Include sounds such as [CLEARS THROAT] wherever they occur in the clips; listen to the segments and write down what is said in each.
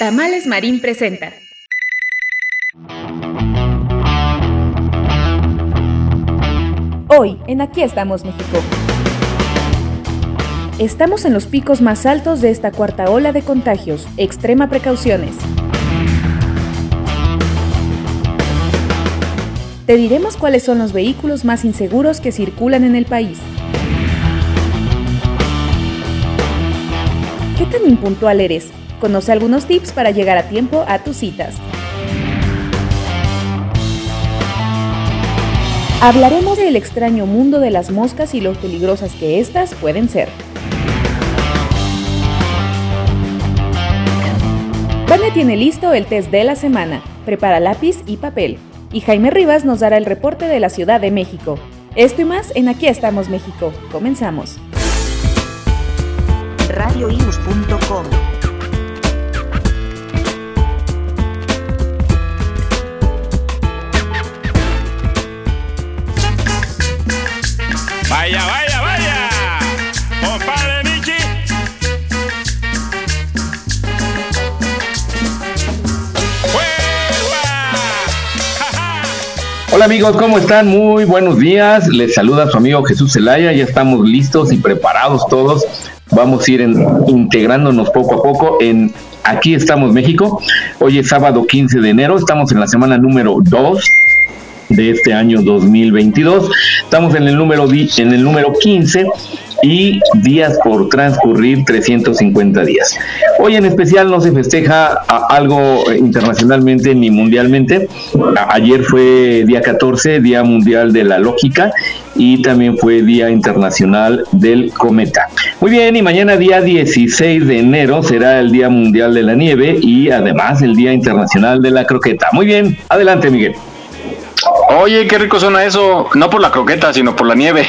Tamales Marín presenta. Hoy, en Aquí estamos México. Estamos en los picos más altos de esta cuarta ola de contagios. Extrema precauciones. Te diremos cuáles son los vehículos más inseguros que circulan en el país. ¿Qué tan impuntual eres? Conoce algunos tips para llegar a tiempo a tus citas. Hablaremos del extraño mundo de las moscas y lo peligrosas que éstas pueden ser. Vane tiene listo el test de la semana. Prepara lápiz y papel. Y Jaime Rivas nos dará el reporte de la Ciudad de México. Esto y más en Aquí estamos México. Comenzamos. radioius.com Vaya, vaya, vaya. Compadre Michi. [LAUGHS] Hola amigos, ¿cómo están? Muy buenos días. Les saluda su amigo Jesús Zelaya. Ya estamos listos y preparados todos. Vamos a ir integrándonos poco a poco en Aquí estamos México. Hoy es sábado 15 de enero. Estamos en la semana número 2 de este año 2022. Estamos en el número en el número 15 y días por transcurrir 350 días. Hoy en especial no se festeja algo internacionalmente ni mundialmente. Ayer fue día 14, Día Mundial de la Lógica y también fue Día Internacional del Cometa. Muy bien, y mañana día 16 de enero será el Día Mundial de la Nieve y además el Día Internacional de la Croqueta. Muy bien, adelante Miguel. Oye, qué rico suena eso, no por la croqueta, sino por la nieve.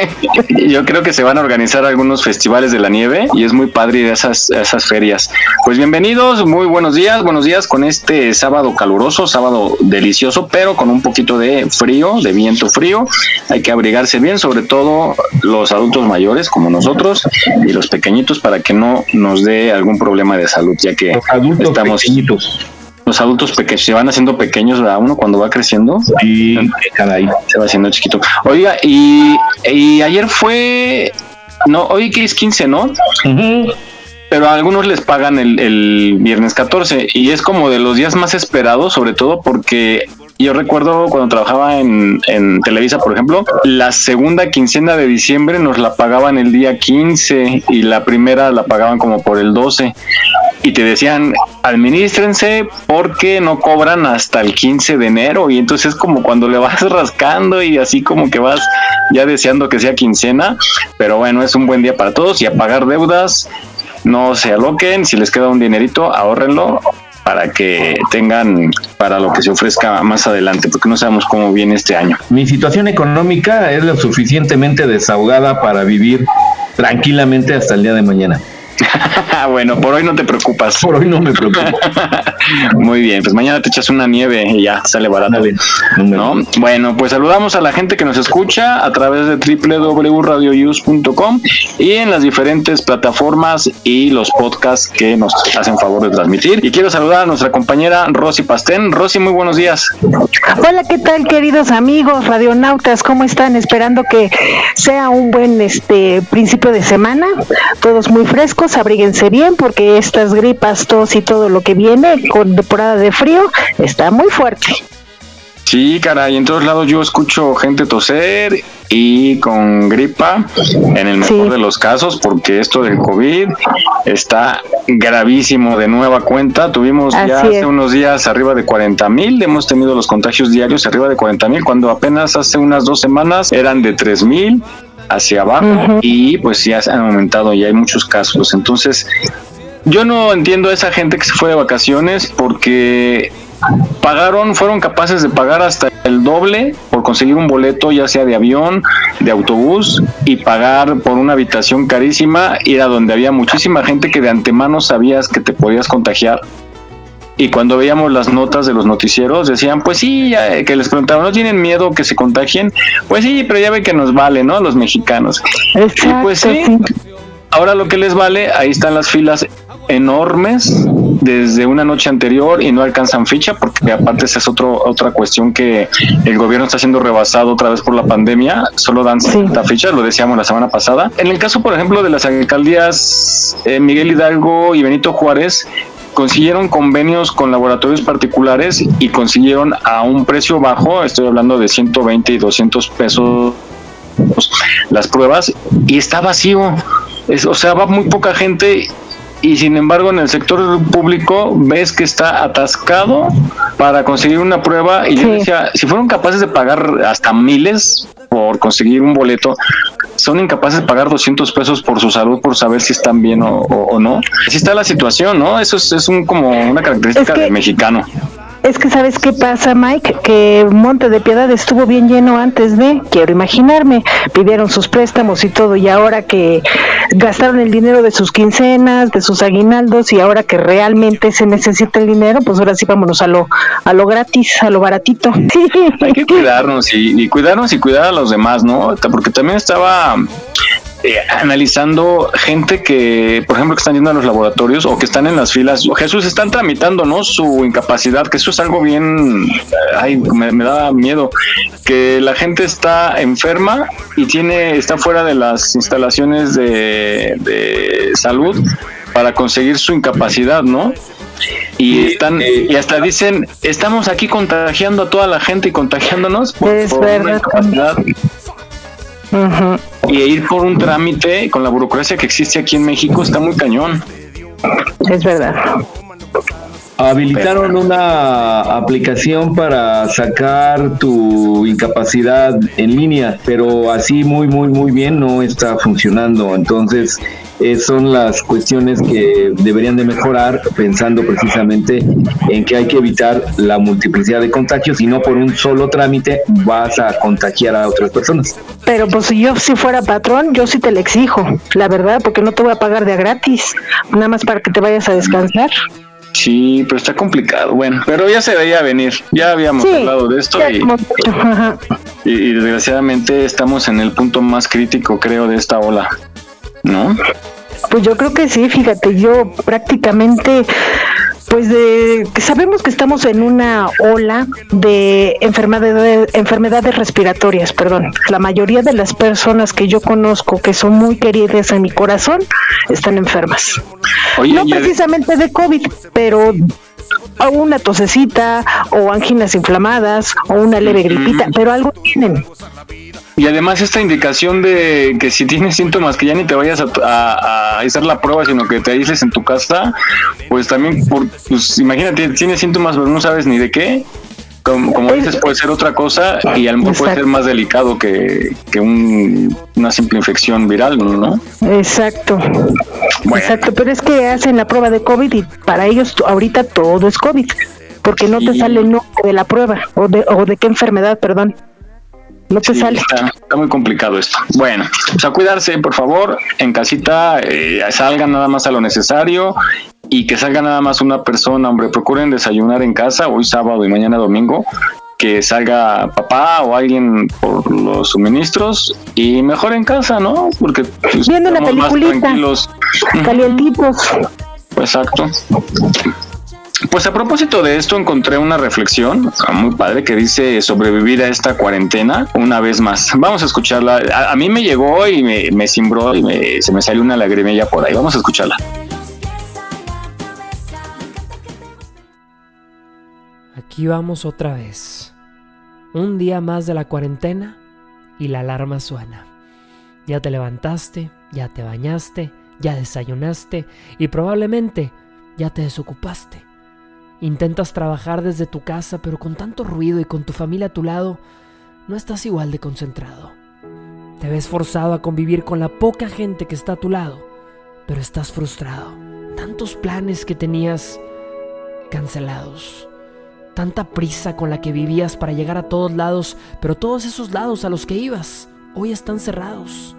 [LAUGHS] Yo creo que se van a organizar algunos festivales de la nieve y es muy padre ir a esas, a esas ferias. Pues bienvenidos, muy buenos días, buenos días con este sábado caluroso, sábado delicioso, pero con un poquito de frío, de viento frío. Hay que abrigarse bien, sobre todo los adultos mayores como nosotros y los pequeñitos para que no nos dé algún problema de salud, ya que Los adultos estamos pequeñitos. Los adultos pequeños se van haciendo pequeños, ¿verdad? Uno cuando va creciendo Y caray. se va haciendo chiquito. Oiga, y, y ayer fue, no, hoy que es 15, ¿no? Pero a algunos les pagan el, el viernes 14 y es como de los días más esperados, sobre todo porque yo recuerdo cuando trabajaba en, en Televisa, por ejemplo, la segunda quincena de diciembre nos la pagaban el día 15 y la primera la pagaban como por el 12 y te decían administrense porque no cobran hasta el 15 de enero y entonces es como cuando le vas [LAUGHS] rascando y así como que vas ya deseando que sea quincena, pero bueno, es un buen día para todos y a pagar deudas, no se aloquen, si les queda un dinerito, ahórrenlo para que tengan para lo que se ofrezca más adelante, porque no sabemos cómo viene este año. Mi situación económica es lo suficientemente desahogada para vivir tranquilamente hasta el día de mañana. [LAUGHS] bueno, por hoy no te preocupas. Por hoy no me preocupo. [LAUGHS] Muy bien, pues mañana te echas una nieve y ya sale barato. Dale. ¿no? Bueno, pues saludamos a la gente que nos escucha a través de www.radioyus.com y en las diferentes plataformas y los podcasts que nos hacen favor de transmitir. Y quiero saludar a nuestra compañera Rosy Pastén. Rosy, muy buenos días. Hola, ¿qué tal, queridos amigos radionautas? ¿Cómo están? Esperando que sea un buen este principio de semana. Todos muy frescos, abríguense bien porque estas gripas, tos y todo lo que viene con temporada de frío está muy fuerte. Sí, caray, en todos lados yo escucho gente toser y con gripa, en el mejor Sí. de los casos, porque esto del COVID está gravísimo de nueva cuenta. Tuvimos ya Así hace es. unos días arriba de 40 mil, hemos tenido los contagios diarios arriba de 40 mil, cuando apenas hace unas dos semanas eran de 3 mil hacia abajo y pues ya se han aumentado y hay muchos casos. Entonces, yo no entiendo a esa gente que se fue de vacaciones porque pagaron, fueron capaces de pagar hasta el doble por conseguir un boleto, ya sea de avión, de autobús, y pagar por una habitación carísima, ir a donde había muchísima gente que de antemano sabías que te podías contagiar. Y cuando veíamos las notas de los noticieros, decían, pues sí, ya, que les preguntaban, ¿no tienen miedo que se contagien? Pues sí, pero ya ve que nos vale, ¿no? Los mexicanos. y pues sí, ahora lo que les vale, ahí están las filas enormes desde una noche anterior y no alcanzan ficha porque aparte esa es otro, otra cuestión que el gobierno está siendo rebasado otra vez por la pandemia, solo dan 60 fichas, lo decíamos la semana pasada. En el caso, por ejemplo, de las alcaldías eh, Miguel Hidalgo y Benito Juárez, consiguieron convenios con laboratorios particulares y consiguieron a un precio bajo, estoy hablando de 120 y 200 pesos las pruebas y está vacío. Es, o sea, va muy poca gente y sin embargo en el sector público ves que está atascado para conseguir una prueba y yo decía, si fueron capaces de pagar hasta miles por conseguir un boleto, son incapaces de pagar 200 pesos por su salud por saber si están bien o, no. Así está la situación, ¿no? Eso es, es un, como una característica del mexicano. Es que sabes qué pasa, Mike, que Monte de Piedad estuvo bien lleno antes de, quiero imaginarme, pidieron sus préstamos y todo, y ahora que gastaron el dinero de sus quincenas, de sus aguinaldos, y ahora que realmente se necesita el dinero, pues ahora sí vámonos a lo, a lo gratis, a lo baratito. Hay [LAUGHS] que cuidarnos y, y cuidarnos y cuidar a los demás, ¿no? Porque también estaba eh, analizando gente que, por ejemplo, que están yendo a los laboratorios o que están en las filas. Jesús, están tramitando, ¿no? Su incapacidad, que eso es algo bien, ay, me, da miedo, que la gente está enferma y tiene, está fuera de las instalaciones de, de salud para conseguir su incapacidad, ¿no? y están y hasta dicen estamos aquí contagiando a toda la gente y contagiándonos por, es verdad. Y ir por un trámite con la burocracia que existe aquí en México está muy cañón. Es verdad. Habilitaron una aplicación para sacar tu incapacidad en línea, pero así muy, muy, muy bien no está funcionando. Entonces, eh, son las cuestiones que deberían de mejorar pensando precisamente en que hay que evitar la multiplicidad de contagios y no por un solo trámite vas a contagiar a otras personas. Pero pues si yo si fuera patrón, yo sí te lo exijo, la verdad, porque no te voy a pagar de a gratis, nada más para que te vayas a descansar. Sí, pero está complicado. Bueno, pero ya se veía venir. Ya habíamos hablado de esto y, y, desgraciadamente estamos en el punto más crítico, creo, de esta ola. ¿No? Pues yo creo que sí, fíjate, yo prácticamente pues de, sabemos que estamos en una ola de enfermedades, enfermedades respiratorias, perdón. La mayoría de las personas que yo conozco que son muy queridas en mi corazón están enfermas. no precisamente de COVID, pero una tosecita o anginas inflamadas o una leve gripita, pero algo tienen. Y además esta indicación de que si tienes síntomas que ya ni te vayas a, hacer la prueba, sino que te aísles en tu casa, pues también, por, pues imagínate, tienes síntomas pero no sabes ni de qué, como, dices, puede ser otra cosa y a lo mejor puede ser más delicado que, una simple infección viral, ¿no? Exacto. Exacto, pero es que hacen la prueba de COVID y para ellos ahorita todo es COVID, porque no te sale el nombre de la prueba o de, o de qué enfermedad, perdón. No te sale. Está, muy complicado esto. Bueno, pues a cuidarse, por favor. En casita eh, salgan nada más a lo necesario y que salga nada más una persona, hombre. Procuren desayunar en casa hoy sábado y mañana domingo. Que salga papá o alguien por los suministros y mejor en casa, ¿no? Porque pues, viendo una peliculita, calientitos. Exacto. Pues a propósito de esto encontré una reflexión muy padre que dice sobrevivir a esta cuarentena una vez más. Vamos a escucharla. A, mí me llegó y me, me cimbró y se me salió una lagrimilla por ahí. Vamos a escucharla. Aquí vamos otra vez. Un día más de la cuarentena y la alarma suena. Ya te levantaste, ya te bañaste, ya desayunaste y probablemente ya te desocupaste. Intentas trabajar desde tu casa, pero con tanto ruido y con tu familia a tu lado, no estás igual de concentrado. Te ves forzado a convivir con la poca gente que está a tu lado, pero estás frustrado. tantos planes que tenías cancelados. Tanta prisa con la que vivías para llegar a todos lados, pero todos esos lados a los que ibas hoy están cerrados.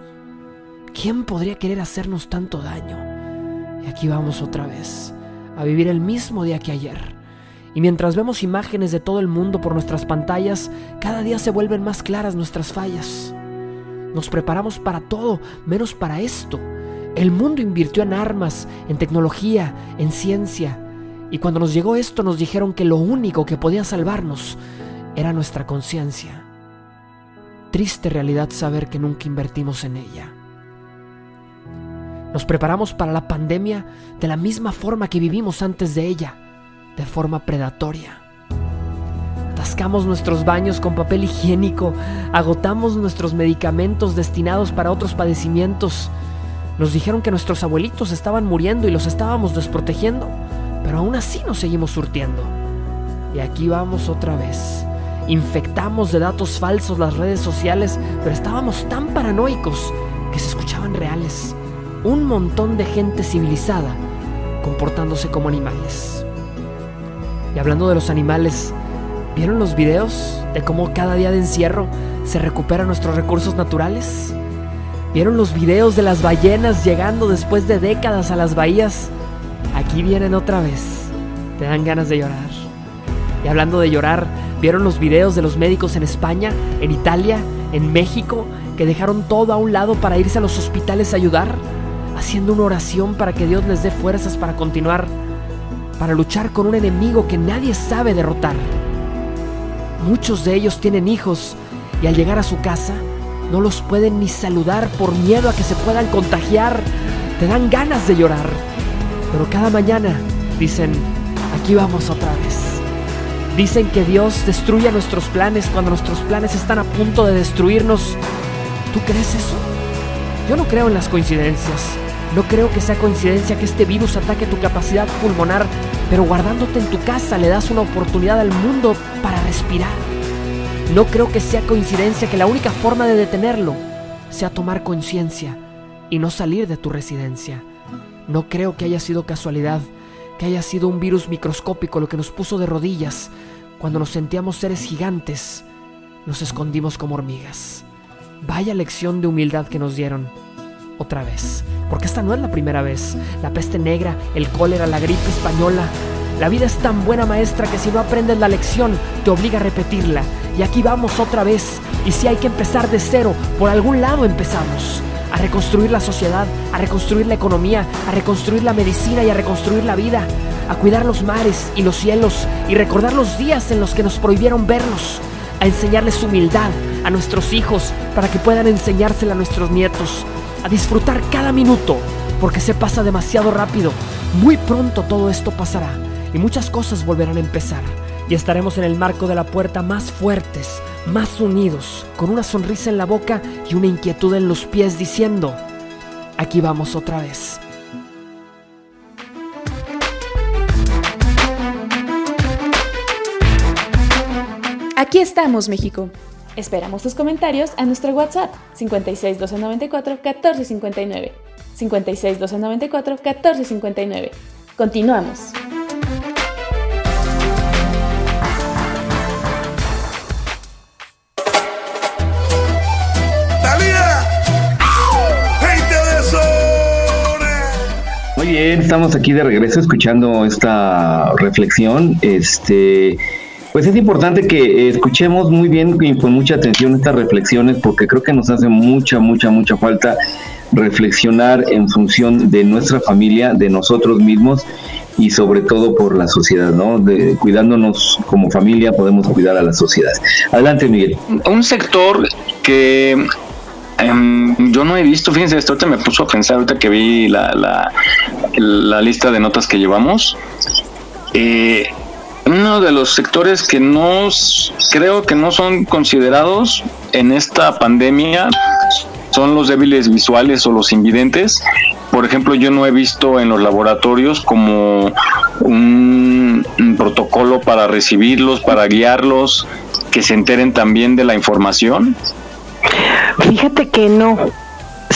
¿Quién podría querer hacernos tanto daño? Y aquí vamos otra vez, a vivir el mismo día que ayer. Y mientras vemos imágenes de todo el mundo por nuestras pantallas, cada día se vuelven más claras nuestras fallas. Nos preparamos para todo, menos para esto. El mundo invirtió en armas, en tecnología, en ciencia. Y cuando nos llegó esto nos dijeron que lo único que podía salvarnos era nuestra conciencia. Triste realidad saber que nunca invertimos en ella. Nos preparamos para la pandemia de la misma forma que vivimos antes de ella, de forma predatoria. Atascamos nuestros baños con papel higiénico, agotamos nuestros medicamentos destinados para otros padecimientos. Nos dijeron que nuestros abuelitos estaban muriendo y los estábamos desprotegiendo, pero aún así nos seguimos surtiendo. Y aquí vamos otra vez. Infectamos de datos falsos las redes sociales, pero estábamos tan paranoicos que se escuchaban reales. Un montón de gente civilizada comportándose como animales. Y hablando de los animales, ¿vieron los videos de cómo cada día de encierro se recuperan nuestros recursos naturales? ¿Vieron los videos de las ballenas llegando después de décadas a las bahías? Aquí vienen otra vez. Te dan ganas de llorar. Y hablando de llorar, ¿vieron los videos de los médicos en España, en Italia, en México, que dejaron todo a un lado para irse a los hospitales a ayudar? Haciendo una oración para que Dios les dé fuerzas para continuar para luchar con un enemigo que nadie sabe derrotar. Muchos de ellos tienen hijos y al llegar a su casa no los pueden ni saludar por miedo a que se puedan contagiar. Te dan ganas de llorar. Pero cada mañana dicen, aquí vamos otra vez. Dicen que Dios destruye nuestros planes cuando nuestros planes están a punto de destruirnos. ¿Tú crees eso? Yo no creo en las coincidencias. No creo que sea coincidencia que este virus ataque tu capacidad pulmonar, pero guardándote en tu casa le das una oportunidad al mundo para respirar. No creo que sea coincidencia que la única forma de detenerlo sea tomar conciencia y no salir de tu residencia. No creo que haya sido casualidad, que haya sido un virus microscópico lo que nos puso de rodillas. Cuando nos sentíamos seres gigantes, nos escondimos como hormigas. Vaya lección de humildad que nos dieron otra vez. Porque esta no es la primera vez. La peste negra, el cólera, la gripe española. La vida es tan buena maestra que si no aprendes la lección, te obliga a repetirla. Y aquí vamos otra vez. Y si hay que empezar de cero, por algún lado empezamos. A reconstruir la sociedad, a reconstruir la economía, a reconstruir la medicina y a reconstruir la vida. A cuidar los mares y los cielos y recordar los días en los que nos prohibieron verlos. A enseñarles humildad a nuestros hijos para que puedan enseñársela a nuestros nietos a disfrutar cada minuto, porque se pasa demasiado rápido. Muy pronto todo esto pasará y muchas cosas volverán a empezar. Y estaremos en el marco de la puerta más fuertes, más unidos, con una sonrisa en la boca y una inquietud en los pies diciendo, aquí vamos otra vez. Aquí estamos, México. Esperamos tus comentarios a nuestro WhatsApp 56 294 1459. 56 294 1459. Continuamos. Muy bien, estamos aquí de regreso escuchando esta reflexión. Este pues es importante que escuchemos muy bien y con mucha atención estas reflexiones porque creo que nos hace mucha, mucha, mucha falta reflexionar en función de nuestra familia, de nosotros mismos y sobre todo por la sociedad, ¿no? De, cuidándonos como familia podemos cuidar a la sociedad. Adelante, Miguel. Un sector que em, yo no he visto, fíjense, esto ahorita me puso a pensar ahorita que vi la, la, la lista de notas que llevamos. Eh, uno de los sectores que no creo que no son considerados en esta pandemia son los débiles visuales o los invidentes. Por ejemplo, yo no he visto en los laboratorios como un, protocolo para recibirlos, para guiarlos, que se enteren también de la información. Fíjate que no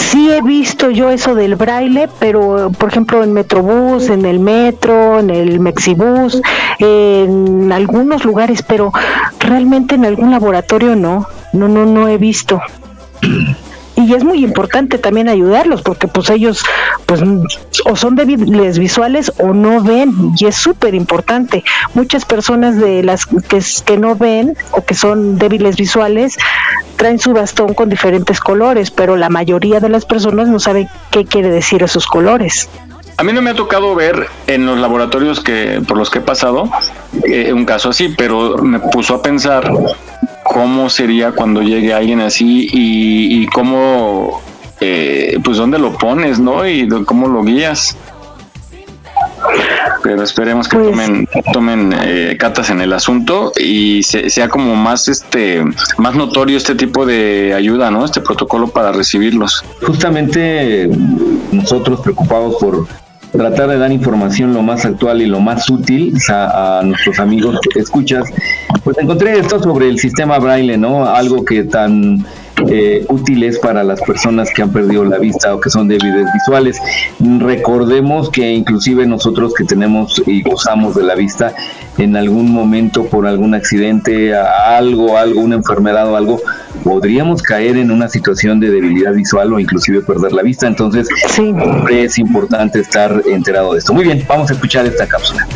sí he visto yo eso del braille, pero por ejemplo en Metrobús, en el metro, en el Mexibús, en algunos lugares, pero realmente en algún laboratorio no, no, no, no he visto [CLEARS THROAT] y es muy importante también ayudarlos porque pues ellos pues o son débiles visuales o no ven y es súper importante muchas personas de las que, que no ven o que son débiles visuales traen su bastón con diferentes colores pero la mayoría de las personas no saben qué quiere decir esos colores. A mí no me ha tocado ver en los laboratorios que por los que he pasado eh, un caso así, pero me puso a pensar cómo sería cuando llegue alguien así y, cómo, eh, pues dónde lo pones, ¿no? Y cómo lo guías. Pero esperemos que pues tomen, tomen eh, catas en el asunto y sea como más este más notorio este tipo de ayuda, ¿no? Este protocolo para recibirlos. Justamente nosotros preocupados por tratar de dar información lo más actual y lo más útil a, nuestros amigos que escuchas, pues encontré esto sobre el sistema braille, ¿no? Algo que tan eh, útil es para las personas que han perdido la vista o que son débiles visuales. Recordemos que inclusive nosotros que tenemos y gozamos de la vista, en algún momento por algún accidente, algo, algo, una enfermedad o algo, podríamos caer en una situación de debilidad visual o inclusive perder la vista. Entonces, siempre es importante estar enterado de esto. Muy bien, vamos a escuchar esta cápsula.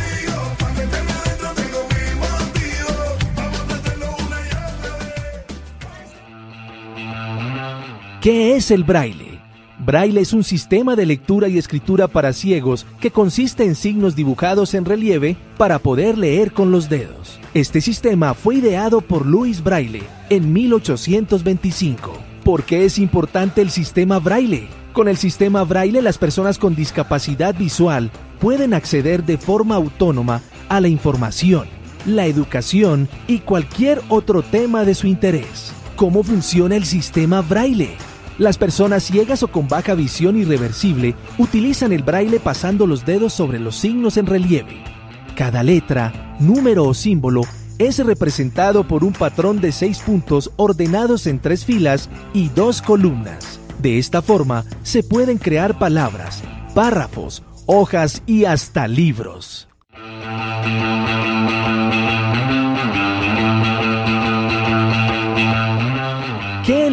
¿Qué es el braille? Braille es un sistema de lectura y escritura para ciegos que consiste en signos dibujados en relieve para poder leer con los dedos. Este sistema fue ideado por Louis Braille en 1825. ¿Por qué es importante el sistema Braille? Con el sistema Braille las personas con discapacidad visual pueden acceder de forma autónoma a la información, la educación y cualquier otro tema de su interés. ¿Cómo funciona el sistema Braille? Las personas ciegas o con baja visión irreversible utilizan el braille pasando los dedos sobre los signos en relieve. Cada letra, número o símbolo es representado por un patrón de seis puntos ordenados en tres filas y dos columnas. De esta forma se pueden crear palabras, párrafos, hojas y hasta libros.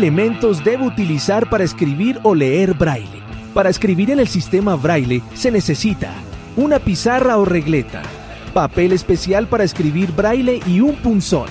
Elementos debo utilizar para escribir o leer braille? Para escribir en el sistema braille se necesita una pizarra o regleta, papel especial para escribir braille y un punzón.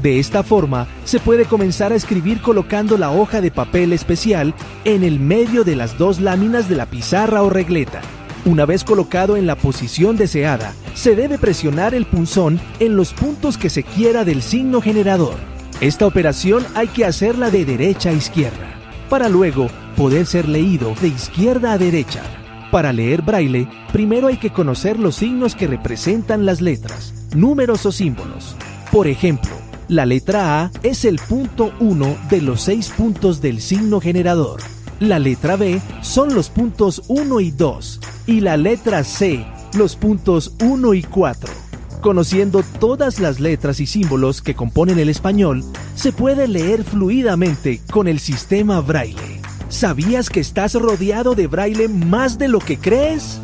De esta forma, se puede comenzar a escribir colocando la hoja de papel especial en el medio de las dos láminas de la pizarra o regleta. Una vez colocado en la posición deseada, se debe presionar el punzón en los puntos que se quiera del signo generador. Esta operación hay que hacerla de derecha a izquierda, para luego poder ser leído de izquierda a derecha. Para leer braille, primero hay que conocer los signos que representan las letras, números o símbolos. Por ejemplo, la letra A es el punto 1 de los seis puntos del signo generador. La letra B son los puntos 1 y 2 y la letra C los puntos 1 y 4. Conociendo todas las letras y símbolos que componen el español, se puede leer fluidamente con el sistema braille. ¿Sabías que estás rodeado de braille más de lo que crees?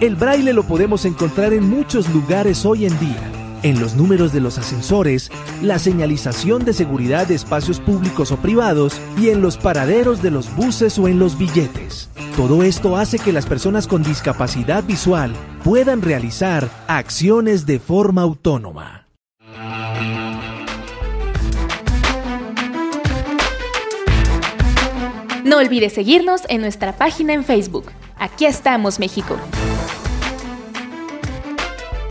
El braille lo podemos encontrar en muchos lugares hoy en día en los números de los ascensores, la señalización de seguridad de espacios públicos o privados y en los paraderos de los buses o en los billetes. Todo esto hace que las personas con discapacidad visual puedan realizar acciones de forma autónoma. No olvides seguirnos en nuestra página en Facebook. Aquí estamos, México.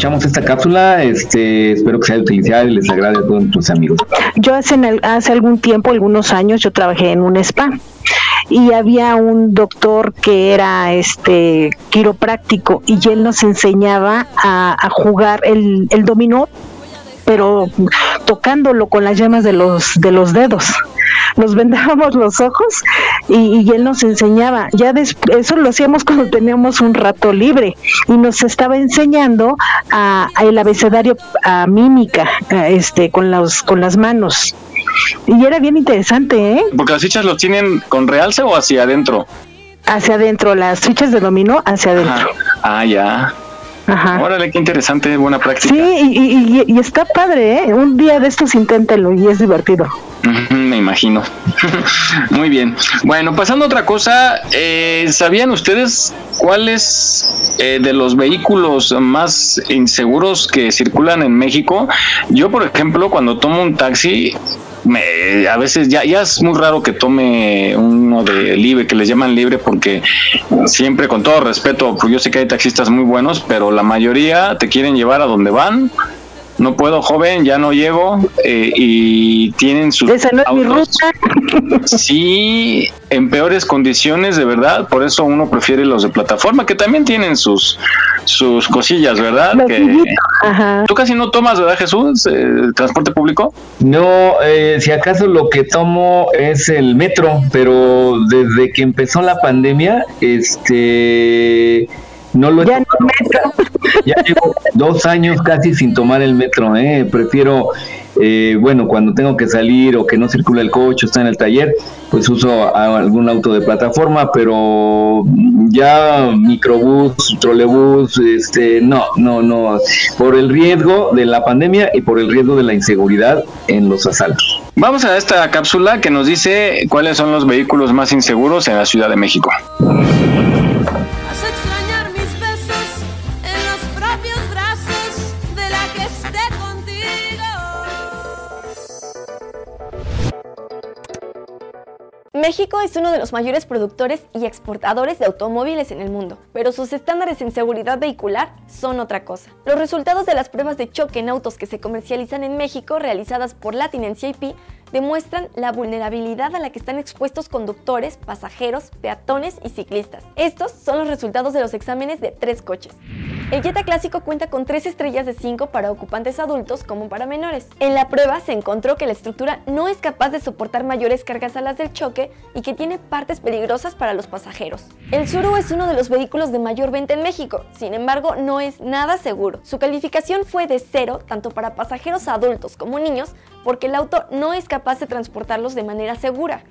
Escuchamos esta cápsula. Este, espero que sea de y les agrade a todos nuestros amigos. Yo hace, hace algún tiempo, algunos años, yo trabajé en un spa y había un doctor que era este quiropráctico y él nos enseñaba a, a jugar el, el dominó pero tocándolo con las llamas de los de los dedos nos vendábamos los ojos y, y él nos enseñaba. Ya eso lo hacíamos cuando teníamos un rato libre y nos estaba enseñando a, a el abecedario a mímica, a este, con las con las manos. Y era bien interesante, ¿eh? Porque las fichas los tienen con realce o hacia adentro. Hacia adentro, las fichas de dominó hacia adentro. Ah, ya. Ajá. Órale, qué interesante, buena práctica. Sí, y, y, y, está padre, ¿eh? Un día de estos inténtelo y es divertido. Me imagino. [LAUGHS] Muy bien. Bueno, pasando a otra cosa, eh, ¿sabían ustedes cuáles eh, de los vehículos más inseguros que circulan en México? Yo, por ejemplo, cuando tomo un taxi, me, a veces ya, ya es muy raro que tome uno de libre, que les llaman libre, porque siempre con todo respeto, pues yo sé que hay taxistas muy buenos, pero la mayoría te quieren llevar a donde van. No puedo, joven, ya no llego eh, y tienen sus. Esa no es mi ruta. [LAUGHS] Sí, en peores condiciones, de verdad. Por eso uno prefiere los de plataforma, que también tienen sus sus cosillas, ¿verdad? Que, Ajá. Tú casi no tomas, ¿verdad, Jesús? Eh, ¿Transporte público? No, eh, si acaso lo que tomo es el metro, pero desde que empezó la pandemia, este no lo he Ya no metro. Ya llevo dos años casi sin tomar el metro, ¿eh? prefiero, eh, bueno, cuando tengo que salir o que no circula el coche, está en el taller, pues uso algún auto de plataforma, pero ya microbús, trolebús, este, no, no, no, por el riesgo de la pandemia y por el riesgo de la inseguridad en los asaltos. Vamos a esta cápsula que nos dice cuáles son los vehículos más inseguros en la Ciudad de México. México es uno de los mayores productores y exportadores de automóviles en el mundo, pero sus estándares en seguridad vehicular son otra cosa. Los resultados de las pruebas de choque en autos que se comercializan en México realizadas por Latin NCIP demuestran la vulnerabilidad a la que están expuestos conductores, pasajeros, peatones y ciclistas. Estos son los resultados de los exámenes de tres coches. El Jetta clásico cuenta con 3 estrellas de 5 para ocupantes adultos como para menores. En la prueba se encontró que la estructura no es capaz de soportar mayores cargas a las del choque y que tiene partes peligrosas para los pasajeros. El Suru es uno de los vehículos de mayor venta en México, sin embargo no es nada seguro. Su calificación fue de 0 tanto para pasajeros adultos como niños porque el auto no es capaz de transportarlos de manera segura.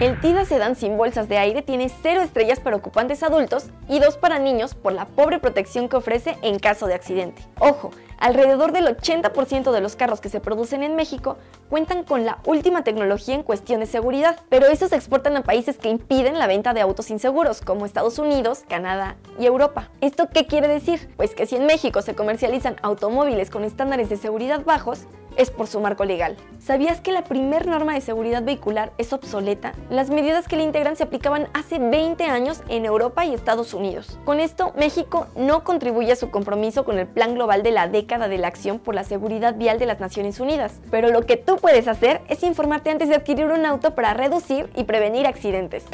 El Tida Sedan sin bolsas de aire tiene 0 estrellas para ocupantes adultos y 2 para niños por la pobre protección que ofrece en caso de accidente. Ojo, alrededor del 80% de los carros que se producen en México cuentan con la última tecnología en cuestión de seguridad, pero estos se exportan a países que impiden la venta de autos inseguros, como Estados Unidos, Canadá y Europa. ¿Esto qué quiere decir? Pues que si en México se comercializan automóviles con estándares de seguridad bajos, es por su marco legal. ¿Sabías que la primer norma de seguridad vehicular es obsoleta? Las medidas que la integran se aplicaban hace 20 años en Europa y Estados Unidos. Con esto, México no contribuye a su compromiso con el Plan Global de la década de la acción por la seguridad vial de las Naciones Unidas. Pero lo que tú puedes hacer es informarte antes de adquirir un auto para reducir y prevenir accidentes.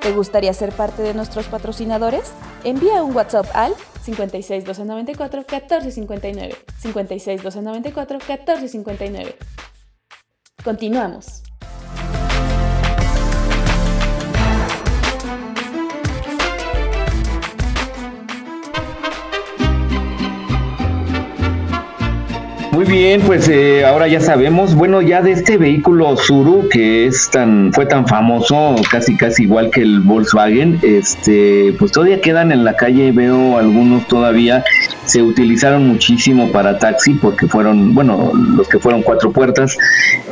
¿Te gustaría ser parte de nuestros patrocinadores? Envía un WhatsApp al 56 294 1459. 56 294 1459. Continuamos. Muy bien, pues eh, ahora ya sabemos, bueno, ya de este vehículo Zuru que es tan, fue tan famoso, casi casi igual que el Volkswagen, este, pues todavía quedan en la calle, veo algunos todavía, se utilizaron muchísimo para taxi porque fueron, bueno, los que fueron cuatro puertas,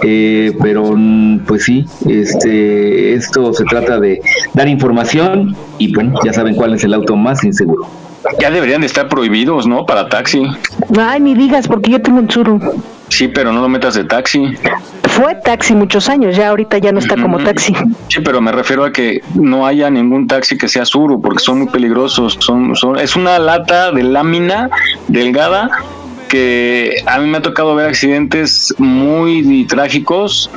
eh, pero pues sí, este, esto se trata de dar información y bueno, ya saben cuál es el auto más inseguro. Ya deberían de estar prohibidos, ¿no? Para taxi. Ay, ni digas, porque yo tengo un Tsuru. Sí, pero no lo metas de taxi. Fue taxi muchos años, ya ahorita ya no está como taxi. Sí, pero me refiero a que no haya ningún taxi que sea Suru, porque son muy peligrosos. Son, son, es una lata de lámina delgada que a mí me ha tocado ver accidentes muy trágicos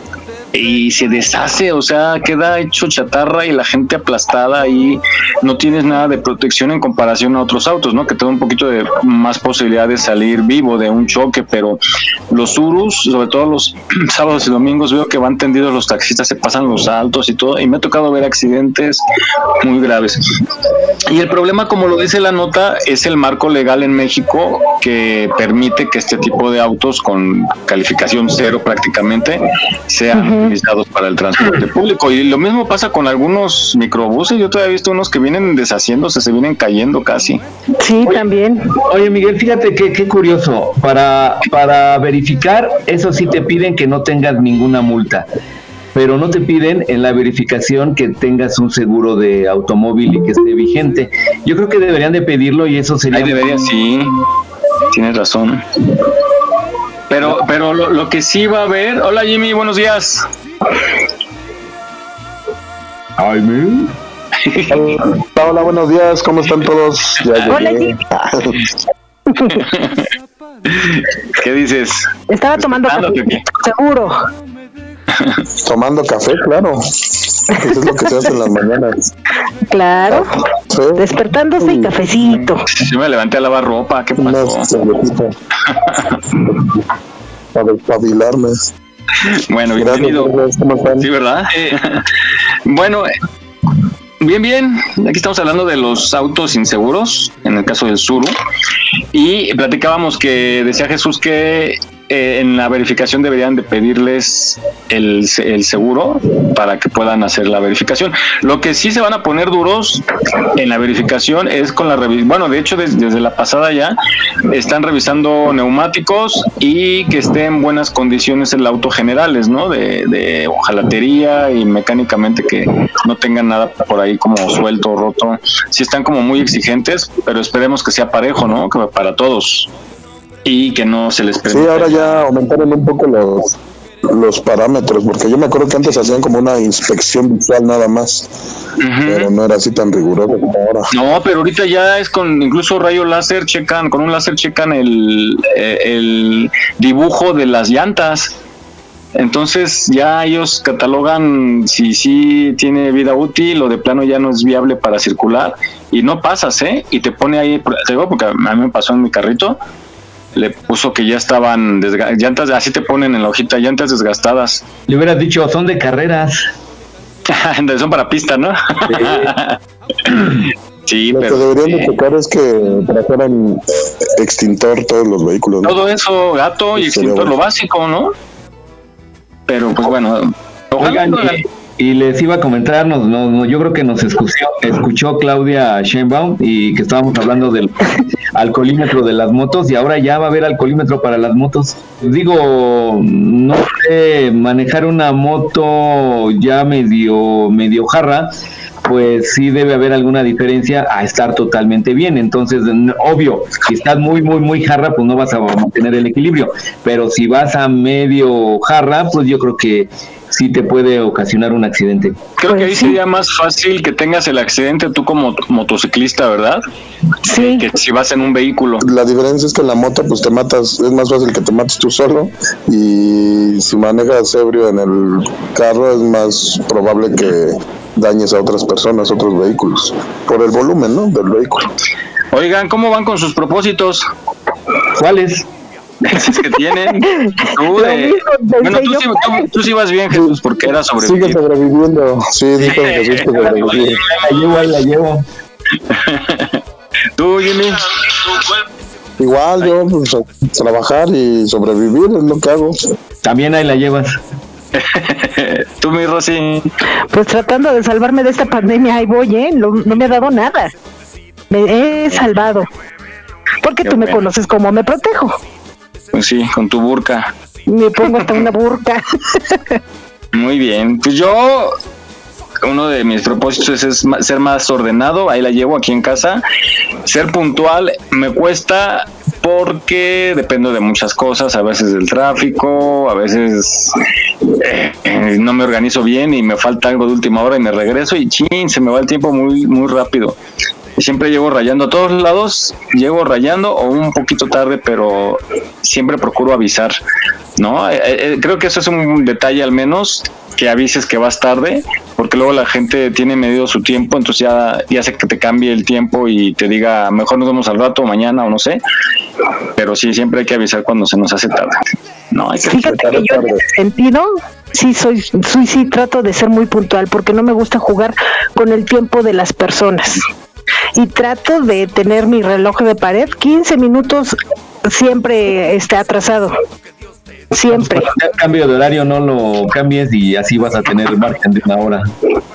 y se deshace, o sea, queda hecho chatarra y la gente aplastada y no tienes nada de protección en comparación a otros autos, ¿no? Que tengo un poquito de más posibilidad de salir vivo de un choque, pero los Urus, sobre todo los [CLEARS THROAT] sábados y domingos, veo que van tendidos los taxistas, se pasan los altos y todo, y me ha tocado ver accidentes muy graves. Y el problema, como lo dice la nota, es el marco legal en México que permite que este tipo de autos con calificación cero prácticamente sean utilizados para el transporte público. Y lo mismo pasa con algunos microbuses. Yo todavía he visto unos que vienen deshaciéndose, se vienen cayendo casi. Sí, también. Oye, Miguel, fíjate que qué curioso. Para, para verificar, eso sí te piden que no tengas ninguna multa. Pero no te piden en la verificación que tengas un seguro de automóvil y que esté vigente. Yo creo que deberían de pedirlo y eso sería. Ahí debería, sí. Tienes razón. Pero, pero lo, lo que sí va a haber. Hola Jimmy, buenos días. Ay, me. Hola, hola, buenos días, ¿cómo están todos? Ya Hola, llegué. [LAUGHS] ¿Qué dices? Estaba tomando ¿Despertándote café, o qué? seguro. Tomando café, claro. Eso es lo que se hace en las mañanas. Claro. Sí. Despertándose y cafecito. Yo me levanté a lavar ropa, ¿qué pasó? Para despabilarme. Bueno, bienvenido. gracias, ¿cómo están? Sí, ¿verdad? [LAUGHS] bueno, eh, bien, bien. Aquí estamos hablando de los autos inseguros, en el caso del Suru. Y platicábamos que decía Jesús que eh, en la verificación deberían de pedirles el, el seguro para que puedan hacer la verificación. Lo que sí se van a poner duros en la verificación es con la revisión. Bueno, de hecho, des- desde la pasada ya están revisando neumáticos y que esté en buenas condiciones el auto generales, ¿no? De, de hojalatería y mecánicamente que no tengan nada por ahí como suelto roto. Sí están como muy exigentes, pero esperemos que sea parejo, ¿no? Que para todos. Y que no se les Sí, permita. ahora ya aumentaron un poco los, los parámetros, porque yo me acuerdo que antes hacían como una inspección visual nada más, pero no era así tan riguroso como ahora. No, pero ahorita ya es con incluso rayo láser, checan, con un láser checan el, eh, el dibujo de las llantas. Entonces ya ellos catalogan si sí tiene vida útil o de plano ya no es viable para circular y no pasas, ¿eh? Y te pone ahí, te digo porque a mí me pasó en mi carrito, le puso que ya estaban desga- llantas, así te ponen en la hojita, llantas desgastadas. Le hubieras dicho, son de carreras. [LAUGHS] Son para pista, ¿no? sí, Lo que deberían de checar es que trajeran extintor todos los vehículos. ¿no? todo eso, gato y Sí, sería extintor, bueno. lo básico, ¿no? Pero pues bueno, ojalá Oigan, no la- y, les iba a comentar, nos- nos- yo creo que nos escuchó, escuchó Claudia Sheinbaum y que estábamos hablando del alcoholímetro de las motos y ahora ya va a haber alcoholímetro para las motos. Digo, no sé, manejar una moto ya medio, medio jarra, pues sí debe haber alguna diferencia a estar totalmente bien. Entonces, obvio, si estás muy, muy, muy jarra, pues no vas a mantener el equilibrio. Pero si vas a medio jarra, pues yo creo que sí te puede ocasionar un accidente. creo que ahí Pues sí. sería más fácil que tengas el accidente tú como motociclista, ¿verdad? Sí. Que si vas en un vehículo. La diferencia es que en la moto pues te matas, es más fácil que te mates tú solo y si manejas ebrio en el carro es más probable que dañes a otras personas, otros vehículos, por el volumen, ¿no? Del vehículo. Oigan, ¿cómo van con sus propósitos? ¿Cuáles? Que tienen. Tú de- Bueno, tú, sí, tú- tú sí vas bien, Jesús, porque era sobre Sigue sobreviviendo, sí, dijo Jesús que sobrevivió. La llevo, ahí la llevo. Tú, Jimmy. Igual yo pues, trabajar y sobrevivir es lo que hago. También ahí la llevas. [LAUGHS] Tú, mi Rosy. Pues tratando de salvarme de esta pandemia, ahí voy, ¿eh? No, no me ha dado nada. Me he salvado. Porque Qué tú me conoces como me protejo. Pues sí, con tu burka. Me pongo hasta una burca. [LAUGHS] Muy bien. Pues yo, uno de mis propósitos es ser más ordenado. Ahí la llevo aquí en casa. Ser puntual me cuesta porque dependo de muchas cosas. A veces del tráfico, a veces eh, eh, no me organizo bien y me falta algo de última hora y me regreso y chin, se me va el tiempo muy, muy rápido. Siempre llego rayando a todos lados, llego rayando o un poquito tarde, pero siempre procuro avisar, ¿no? Eh, eh, creo que eso es un detalle al menos que avises que vas tarde, porque luego la gente tiene medido su tiempo, entonces ya, ya hace que te cambie el tiempo y te diga, mejor nos vemos al rato, mañana o no sé, pero sí, siempre hay que avisar cuando se nos hace tarde. No, hay que Fíjate que yo en ese sentido sí soy, soy sí trato de ser muy puntual porque no me gusta jugar con el tiempo de las personas. Y trato de tener mi reloj de pared 15 minutos siempre está atrasado. Siempre. Cambio de horario, no lo cambies y así vas a tener margen de una hora.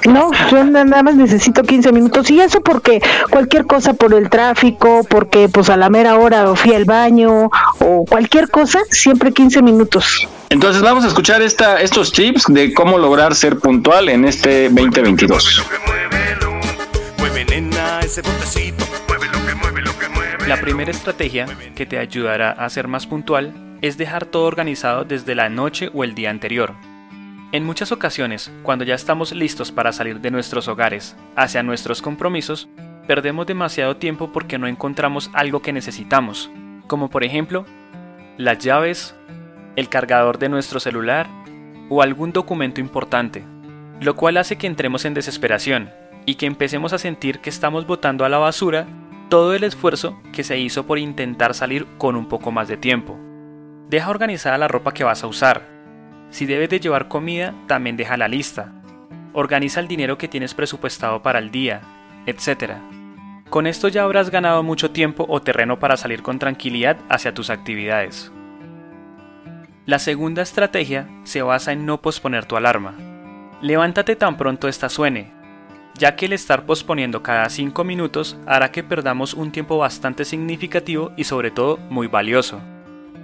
No, yo nada más necesito 15 minutos y eso porque cualquier cosa por el tráfico, porque pues a la mera hora fui al baño o cualquier cosa, siempre 15 minutos. Entonces vamos a escuchar esta, estos tips de cómo lograr ser puntual en este 2022. La primera estrategia que te ayudará a ser más puntual es dejar todo organizado desde la noche o el día anterior. En muchas ocasiones, cuando ya estamos listos para salir de nuestros hogares hacia nuestros compromisos, perdemos demasiado tiempo porque no encontramos algo que necesitamos, como por ejemplo, las llaves, el cargador de nuestro celular o algún documento importante, lo cual hace que entremos en desesperación y que empecemos a sentir que estamos botando a la basura todo el esfuerzo que se hizo por intentar salir con un poco más de tiempo. Deja organizada la ropa que vas a usar. Si debes de llevar comida, también deja la lista. Organiza el dinero que tienes presupuestado para el día, etc. Con esto ya habrás ganado mucho tiempo o terreno para salir con tranquilidad hacia tus actividades. La segunda estrategia se basa en no posponer tu alarma. Levántate tan pronto esta suene, ya que el estar posponiendo cada 5 minutos hará que perdamos un tiempo bastante significativo y sobre todo muy valioso.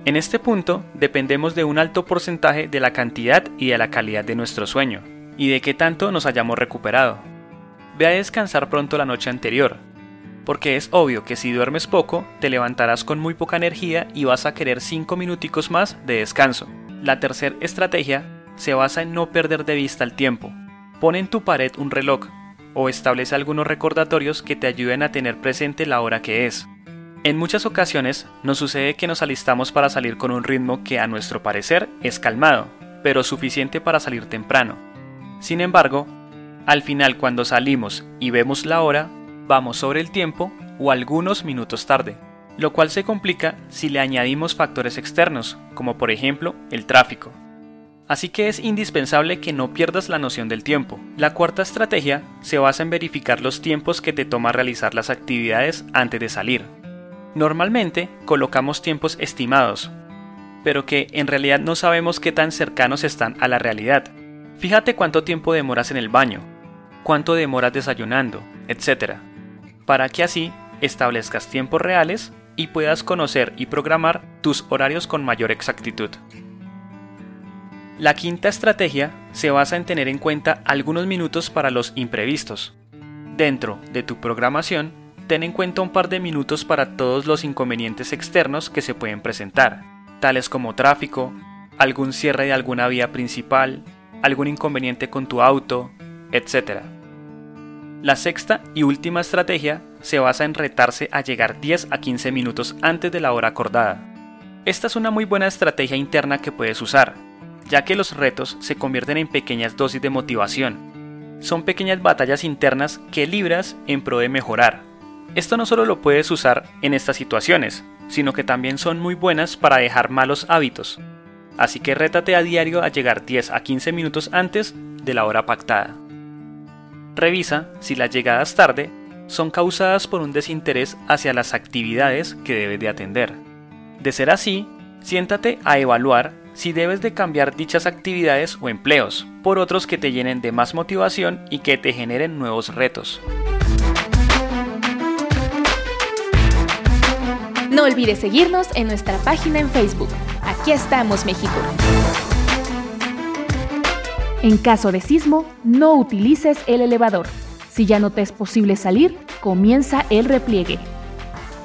En este punto dependemos de un alto porcentaje de la cantidad y de la calidad de nuestro sueño, y de qué tanto nos hayamos recuperado. Ve a descansar pronto la noche anterior, porque es obvio que si duermes poco, te levantarás con muy poca energía y vas a querer 5 minuticos más de descanso. La tercera estrategia se basa en no perder de vista el tiempo. Pon en tu pared un reloj o establece algunos recordatorios que te ayuden a tener presente la hora que es. En muchas ocasiones nos sucede que nos alistamos para salir con un ritmo que a nuestro parecer es calmado, pero suficiente para salir temprano. Sin embargo, al final cuando salimos y vemos la hora, vamos sobre el tiempo o algunos minutos tarde, lo cual se complica si le añadimos factores externos, como por ejemplo el tráfico. Así que es indispensable que no pierdas la noción del tiempo. La cuarta estrategia se basa en verificar los tiempos que te toma realizar las actividades antes de salir. Normalmente colocamos tiempos estimados, pero que en realidad no sabemos qué tan cercanos están a la realidad. Fíjate cuánto tiempo demoras en el baño, cuánto demoras desayunando, etc. Para que así establezcas tiempos reales y puedas conocer y programar tus horarios con mayor exactitud. La quinta estrategia se basa en tener en cuenta algunos minutos para los imprevistos. Dentro de tu programación, ten en cuenta un par de minutos para todos los inconvenientes externos que se pueden presentar, tales como tráfico, algún cierre de alguna vía principal, algún inconveniente con tu auto, etc. La sexta y última estrategia se basa en retarse a llegar 10 a 15 minutos antes de la hora acordada. Esta es una muy buena estrategia interna que puedes usar, ya que los retos se convierten en pequeñas dosis de motivación. Son pequeñas batallas internas que libras en pro de mejorar, esto no solo lo puedes usar en estas situaciones, sino que también son muy buenas para dejar malos hábitos. Así que rétate a diario a llegar 10 a 15 minutos antes de la hora pactada. Revisa si las llegadas tarde son causadas por un desinterés hacia las actividades que debes de atender. De ser así, siéntate a evaluar si debes de cambiar dichas actividades o empleos por otros que te llenen de más motivación y que te generen nuevos retos. No olvides seguirnos en nuestra página en Facebook. Aquí estamos, México. En caso de sismo, no utilices el elevador. Si ya no te es posible salir, comienza el repliegue.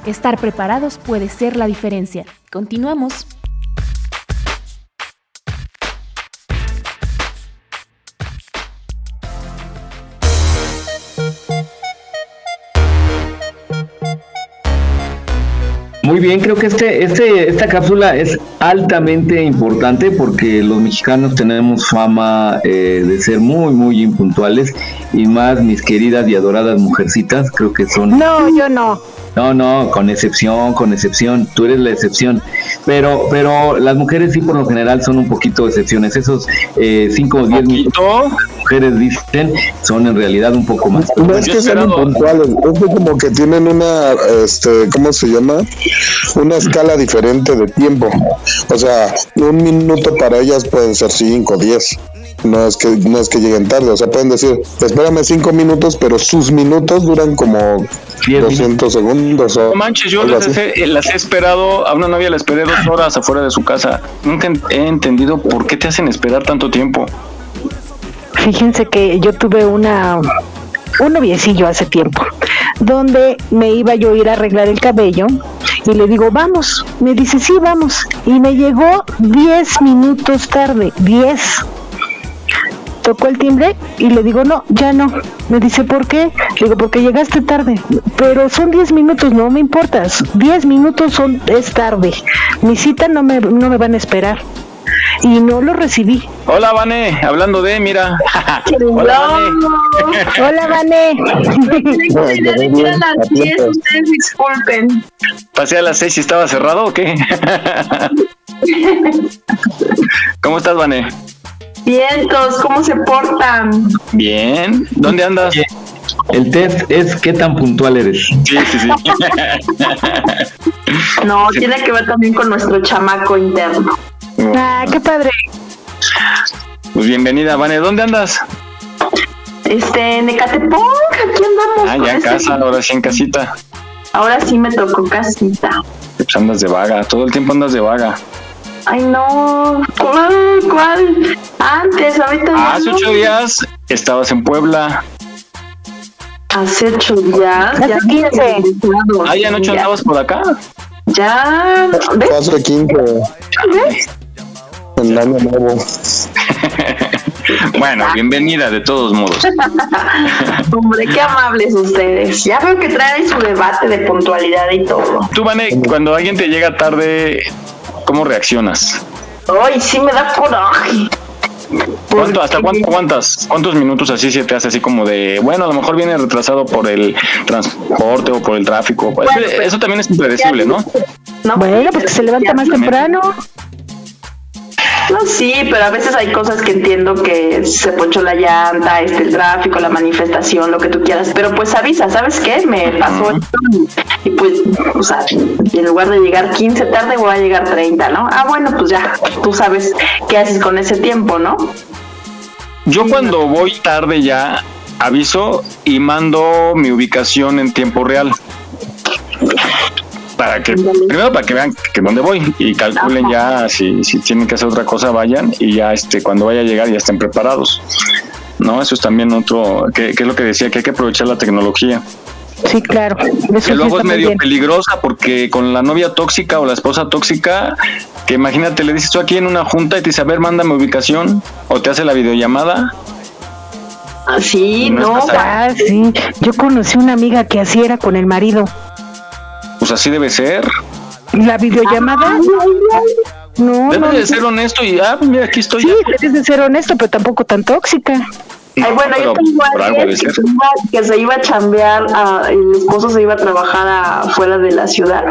Estar preparados puede ser la diferencia. Continuamos. Bien, creo que este, este, esta cápsula es altamente importante porque los mexicanos tenemos fama eh, de ser muy, muy impuntuales y más mis queridas y adoradas mujercitas, creo que son... No, yo no. No, no, con excepción, con excepción, tú eres la excepción. Pero, pero las mujeres sí por lo general son un poquito excepciones. Esos 5 o 10 minutos que las mujeres dicen son en realidad un poco más. No es que sean impuntuales, es que como que tienen una, este, ¿cómo se llama? Una escala diferente de tiempo. O sea, un minuto para ellas pueden ser 5, 10. No es que no es que lleguen tarde, o sea, pueden decir, espérame cinco minutos, pero sus minutos duran como 200 segundos. O No manches, yo las he, las he esperado, a una novia la esperé dos horas afuera de su casa. Nunca he entendido por qué te hacen esperar tanto tiempo. Fíjense que yo tuve una un noviecillo hace tiempo, donde me iba yo a ir a arreglar el cabello y le digo, vamos. Me dice, sí, vamos. Y me llegó 10 minutos tarde, 10. Tocó el timbre y le digo, no, ya no. Me dice, ¿por qué? Le digo, porque llegaste tarde. Pero son 10 minutos, no me importas. 10 minutos son, es tarde. Mi cita no me, no me van a esperar. Y no lo recibí. Hola, Vane, hablando de, mira. [LAUGHS] Hola, Vane. Hola, Vané. ustedes disculpen. Pasé a las seis y estaba cerrado o qué? [LAUGHS] ¿Cómo estás, Vane? Vientos, ¿cómo se portan? Bien. ¿Dónde andas? El test es qué tan puntual eres. Sí, sí, sí. [LAUGHS] No, tiene que ver también con nuestro chamaco interno. Ah, qué padre. Pues bienvenida, Vane. ¿Dónde andas? Este, en Ecatepec, aquí andamos. Ah, ya en este- casa, ahora sí en casita. Ahora sí me tocó casita. Pues andas de vaga, todo el tiempo andas de vaga. Ay, no. ¿Cuál? ¿Cuál? Antes, ahorita ya Hace no. ocho días estabas en Puebla. Hace ocho días. Hace ya 15. Ah, ya anoche Ya. andabas por acá. Ya. ¿Ves? Hace 15 ¿Ves? año nuevo. [LAUGHS] Bueno, bienvenida de todos modos. [LAUGHS] Hombre, qué amables ustedes. Ya veo que traen su debate de puntualidad y todo. Tú, Vane, cuando alguien te llega tarde, ¿cómo reaccionas? Ay, sí me da coraje. ¿Cuánto, ¿Hasta cuánto aguantas? ¿Cuántos minutos así se te hace así como de, bueno, a lo mejor viene retrasado por el transporte o por el tráfico? Bueno, pues, eso también es impredecible, ¿no? No, Bueno, pues que se levanta más temprano. No, sí, pero a veces hay cosas que entiendo que se ponchó la llanta, este, el tráfico, la manifestación, lo que tú quieras. Pero pues avisa, ¿sabes qué? Me pasó esto y pues, o sea, en lugar de llegar 15 tarde voy a llegar 30, ¿no? Ah, bueno, pues ya, tú sabes qué haces con ese tiempo, ¿no? Yo cuando voy tarde ya aviso y mando mi ubicación en tiempo real. Para que, primero para que vean que dónde voy y calculen ya si, si tienen que hacer otra cosa, vayan y ya este cuando vaya a llegar ya estén preparados. No, eso es también otro, que, que es lo que decía, que hay que aprovechar la tecnología. Sí, claro. Eso Que luego es medio bien. peligrosa porque con la novia tóxica o la esposa tóxica, que imagínate, le dices tú aquí en una junta y te dice, a ver, mándame ubicación o te hace la videollamada. Así, No no, estás Ah, sí. Yo conocí una amiga que así era con el marido. Pues así debe ser. La videollamada. No, Debe no. de ser honesto y, ah, mira, aquí estoy. Sí, debes de ser honesto, pero tampoco tan tóxica. Ay, bueno, pero yo tengo alguien que se, iba, que se iba a chambear, a- el esposo se iba a trabajar afuera de la ciudad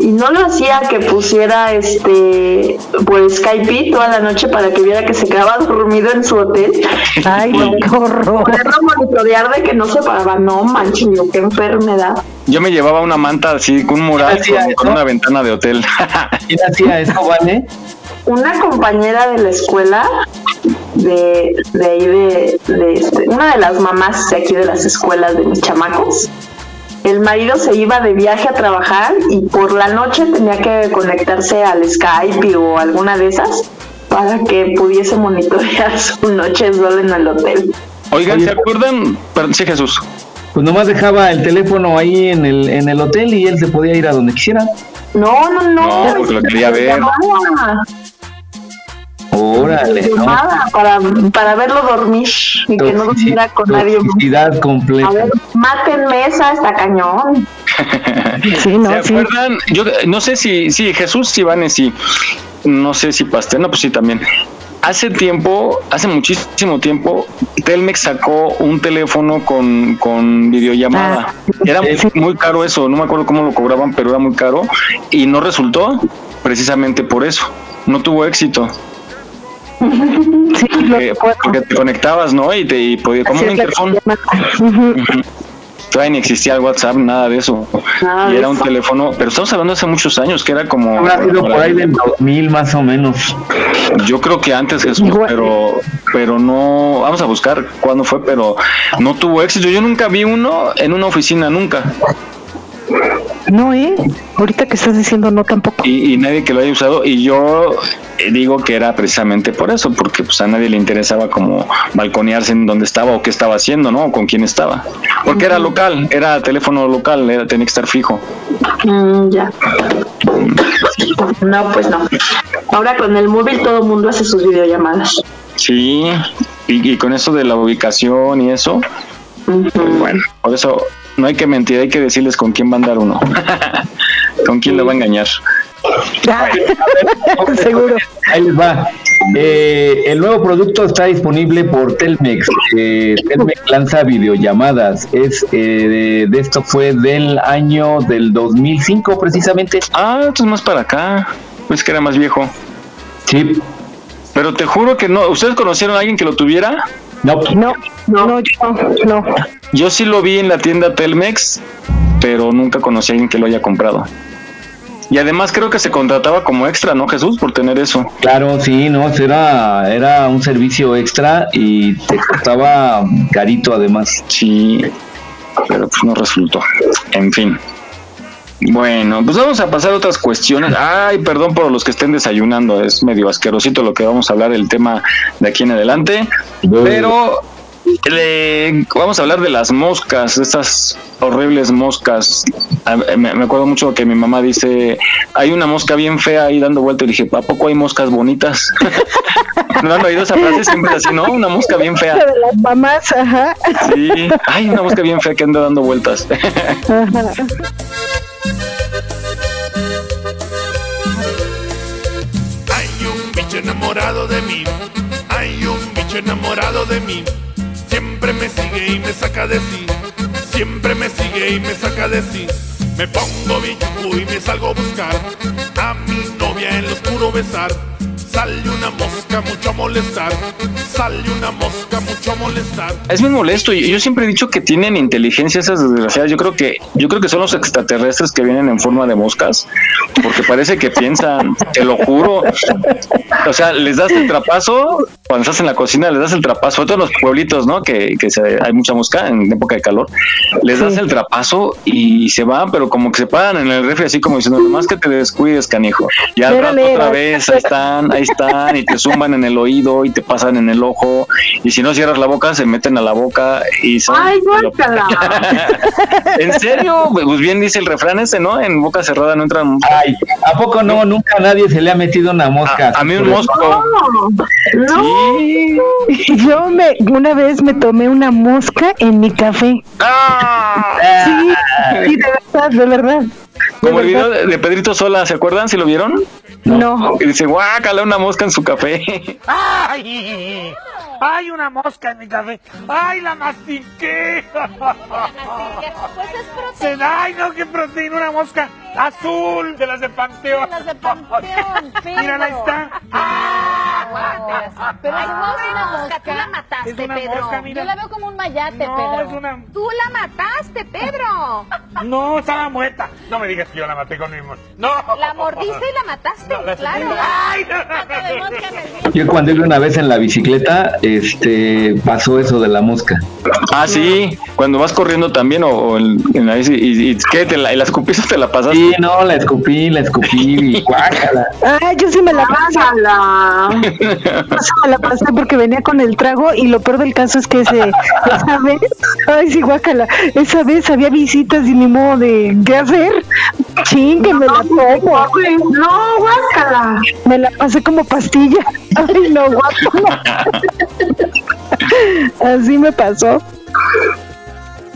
y no lo hacía que pusiera este por Skype toda la noche para que viera que se quedaba dormido en su hotel. Ay, no, qué horror. Monitorear de que no se paraba, no manches, qué enfermedad. Yo me llevaba una manta así, con un mural con, con una ventana de hotel. ¿Quién hacía eso, Vane? Una compañera de la escuela, de, de ahí de, de este, una de las mamás de aquí de las escuelas de mis chamacos, el marido se iba de viaje a trabajar y por la noche tenía que conectarse al Skype o alguna de esas para que pudiese monitorear [LAUGHS] su noche sola en el hotel. Oigan. ¿se acuerdan? Perdón, sí, Jesús. Pues nomás dejaba el teléfono ahí en el, en el hotel y él se podía ir a donde quisiera. No, no, no. No, porque lo quería ver. Llamaba, Órale, ¿no? llamaba para, para verlo dormir y que no durmiera con nadie. Toxicidad A completa. ver, mátenme esa, está cañón. [LAUGHS] Sí, no, ¿Se sí. acuerdan? Yo no sé si, sí, Jesús Ibanes sí. No sé si Pastel, no, pues sí también. Hace tiempo, hace muchísimo tiempo, Telmex sacó un teléfono con, con videollamada. Era muy caro eso, no me acuerdo cómo lo cobraban, pero era muy caro y no resultó precisamente por eso. No tuvo éxito. Sí, [LAUGHS] porque te conectabas, ¿no? Y te y podía, como un. Ujú. Todavía ni existía el WhatsApp, nada de eso. Nada y de era un eso. teléfono, pero estamos hablando hace muchos años, que era como... Habrá sido por ahí del 2000 más o menos. Yo creo que antes Jesús, Igual. pero pero no, vamos a buscar cuándo fue, pero no tuvo éxito. Yo nunca vi uno en una oficina, nunca. No, ¿eh? Ahorita que estás diciendo no tampoco. Y, y nadie que lo haya usado. Y yo eh, digo que era precisamente por eso, porque pues a nadie le interesaba como balconearse en dónde estaba o qué estaba haciendo, ¿no? O con quién estaba. Porque era local, era teléfono local, era, tenía que estar fijo. Mm, ya. No, pues no. Ahora con el móvil todo el mundo hace sus videollamadas. Sí, y, y con eso de la ubicación y eso, pues bueno, por eso no hay que mentir, hay que decirles con quién va a andar uno, [LAUGHS] con quién le va a engañar. [LAUGHS] Seguro. Ahí les va. Eh, el nuevo producto está disponible por Telmex. Eh, Telmex lanza videollamadas. Es eh, de, de esto fue del año del 2005 precisamente. Ah, esto es más para acá, pues que era más viejo. Sí. Pero te juro que no, ¿ustedes conocieron a alguien que lo tuviera? No. No, no, yo no. Yo sí lo vi en la tienda Telmex, pero nunca conocí a alguien que lo haya comprado. Y además creo que se contrataba como extra, ¿no, Jesús? Por tener eso. Claro, sí, no, era, era un servicio extra y te costaba [LAUGHS] carito además. Sí, pero pues no resultó. En fin. Bueno, pues vamos a pasar a otras cuestiones. Ay, perdón por los que estén desayunando, es medio asquerosito lo que vamos a hablar el tema de aquí en adelante. Pero le- vamos a hablar de las moscas, estas horribles moscas. Me, me acuerdo mucho que mi mamá dice, hay una mosca bien fea ahí dando vuelta. Y dije, ¿a poco hay moscas bonitas? [LAUGHS] ¿No han oído esa frase? Siempre así, ¿no? Una mosca bien fea. La de las mamás, ajá. Sí, hay una mosca bien fea que anda dando vueltas. Ajá. Hay un bicho enamorado de mí. Hay un bicho enamorado de mí. Siempre me sigue y me saca de sí. Siempre me sigue y me saca de sí. Me pongo bichu y me salgo a buscar a mi novia en lo oscuro besar. Sale una mosca mucho a molestar. Sale una mosca mucho a molestar. Es bien molesto y yo siempre he dicho que tienen inteligencia esas desgraciadas. Yo creo que yo creo que son los extraterrestres que vienen en forma de moscas, porque parece que piensan, te lo juro. O sea, les das el trapazo cuando estás en la cocina, les das el trapazo. Sobre todo en los pueblitos, ¿no? Que, que se- hay mucha mosca en época de calor. Les das el trapazo y se van, pero como que se paran en el refri así como diciendo, nomás que te descuides, canijo. Y al rato otra vez, ahí están, ahí están, y te zumban en el oído y te pasan en el ojo. Y si no cierras la boca, se meten a la boca y son. Ay, guácala. [LAUGHS] ¿En serio? Pues bien dice el refrán ese, ¿no? En boca cerrada no entran. Ay, ¿a poco no? Nunca a nadie se le ha metido una mosca. A, a mí un mosco. No, Sí. Yo me, una vez me tomé una mosca en mi café. ¡Ah! Sí, sí, de verdad, de verdad. Como el video de Pedrito Sola, ¿se acuerdan? ¿Si lo vieron? No. Y dice, guácala una mosca en su café. [LAUGHS] ¡Ay! ¡Hay una mosca en mi café! ¡Ay, la mastiqué! [LAUGHS] Pues es proteína. Se- ¡Ay, no, qué proteína! Una mosca azul de las de Panteón. Las de Panteón, [LAUGHS] Mira, ahí está. Pero es una mosca. Tú la mataste, Es una Pedro. mosca, mira. Yo la veo como un mayate, No, Pedro. es una- Tú la mataste, Pedro. [LAUGHS] No, estaba muerta. No me digas que yo la maté con mi mosca. ¡No! La mordiste y la mataste, No, la- claro. Yo cuando iba una vez en la bicicleta, este, pasó eso de la mosca. Ah, sí, cuando vas corriendo también o, o en, la bici y, y ¿qué? ¿Te la, y la te la pasaste? Sí, no, la escupí, la escupí y [LAUGHS] guácala. Ah, yo sí me la pasé. Yo sí me la pasé porque venía con el trago y lo peor del caso es que ese, esa vez, ay sí, guácala, esa vez había visitas y ni modo de qué hacer. Ching, que me la tomo. No, guácala. Me la pasé como pastilla. Ay, no, guácala. Así me pasó.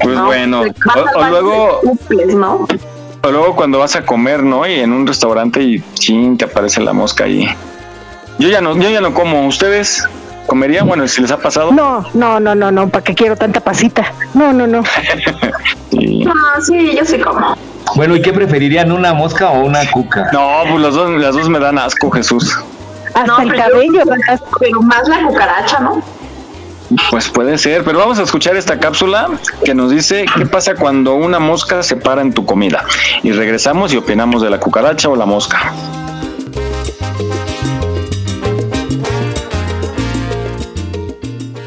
Pues ¿no? bueno, Vas o- luego-. O luego cuando vas a comer, ¿no? Y en un restaurante y chin, te aparece la mosca ahí. Yo ya no, yo ya no como. ¿Ustedes comerían? Bueno, si les ha pasado. No, no, no, no, no, ¿para qué quiero tanta pasita? No, no, no. [LAUGHS] Ah, sí, yo sí como. Bueno, ¿y qué preferirían, una mosca o una cuca? No, pues las dos, las dos me dan asco, Jesús. Hasta No, el cabello. Pero más la cucaracha, ¿no? Pues puede ser, pero vamos a escuchar esta cápsula que nos dice qué pasa cuando una mosca se para en tu comida. Y regresamos y opinamos de la cucaracha o la mosca.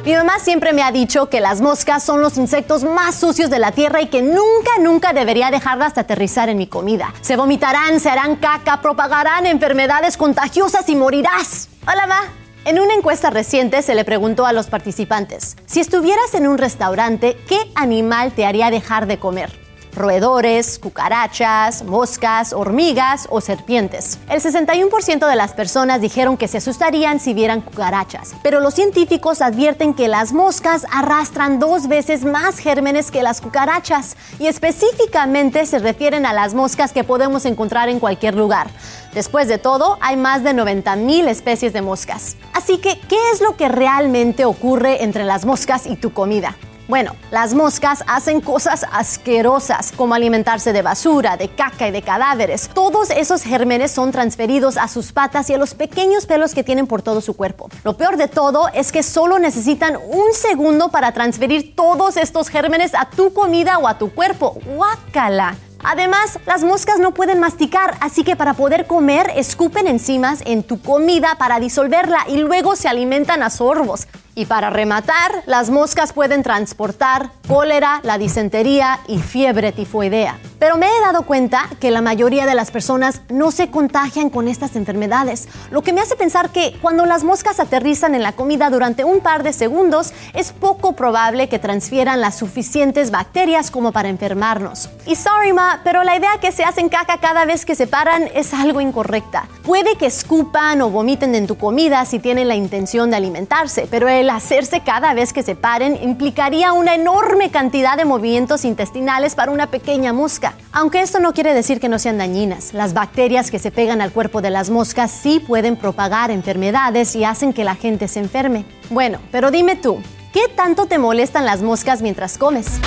Mi mamá siempre me ha dicho que las moscas son los insectos más sucios de la tierra y que nunca, nunca debería dejarlas aterrizar en mi comida. Se vomitarán, se harán caca, propagarán enfermedades contagiosas y morirás. Hola, ma. En una encuesta reciente se le preguntó a los participantes, si estuvieras en un restaurante, ¿qué animal te haría dejar de comer? Roedores, cucarachas, moscas, hormigas o serpientes. El 61% de las personas dijeron que se asustarían si vieran cucarachas, pero los científicos advierten que las moscas arrastran dos veces más gérmenes que las cucarachas y específicamente se refieren a las moscas que podemos encontrar en cualquier lugar. Después de todo, hay más de 90.000 especies de moscas. Así que, ¿qué es lo que realmente ocurre entre las moscas y tu comida? Bueno, las moscas hacen cosas asquerosas, como alimentarse de basura, de caca y de cadáveres. Todos esos gérmenes son transferidos a sus patas y a los pequeños pelos que tienen por todo su cuerpo. Lo peor de todo es que solo necesitan un segundo para transferir todos estos gérmenes a tu comida o a tu cuerpo. ¡Guácala! Además, las moscas no pueden masticar, así que para poder comer escupen enzimas en tu comida para disolverla y luego se alimentan a sorbos. Y para rematar, las moscas pueden transportar cólera, la disentería y fiebre tifoidea. Pero me he dado cuenta que la mayoría de las personas no se contagian con estas enfermedades, lo que me hace pensar que cuando las moscas aterrizan en la comida durante un par de segundos, es poco probable que transfieran las suficientes bacterias como para enfermarnos. Y sorry ma, pero la idea que se hacen caca cada vez que se paran es algo incorrecta. Puede que escupan o vomiten en tu comida si tienen la intención de alimentarse, pero el hacerse cada vez que se paren implicaría una enorme cantidad de movimientos intestinales para una pequeña mosca. Aunque esto no quiere decir que no sean dañinas, las bacterias que se pegan al cuerpo de las moscas sí pueden propagar enfermedades y hacen que la gente se enferme. Bueno, pero dime tú, ¿qué tanto te molestan las moscas mientras comes?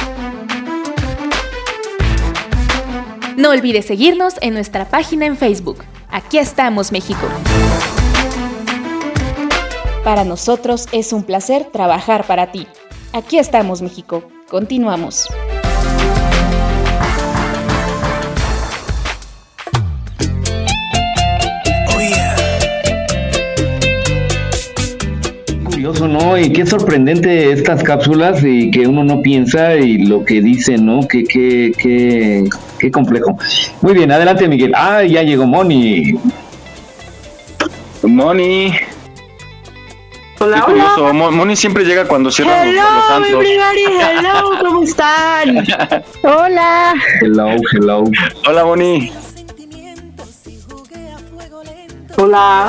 No olvides seguirnos en nuestra página en Facebook. Aquí estamos, México. Para nosotros es un placer trabajar para ti. Aquí estamos, México. Continuamos. Curioso, ¿no? Y qué sorprendente estas cápsulas y que uno no piensa y lo que dice, ¿no? Qué, qué, qué, qué complejo. Muy bien, adelante, Miguel. Ah, ya llegó Moni. Moni. Hola, Qué curioso. Moni siempre llega cuando cierran los, los Hello, antros. everybody, hello, ¿cómo están? Hola. Hello, hello. Hola, Moni. Hola.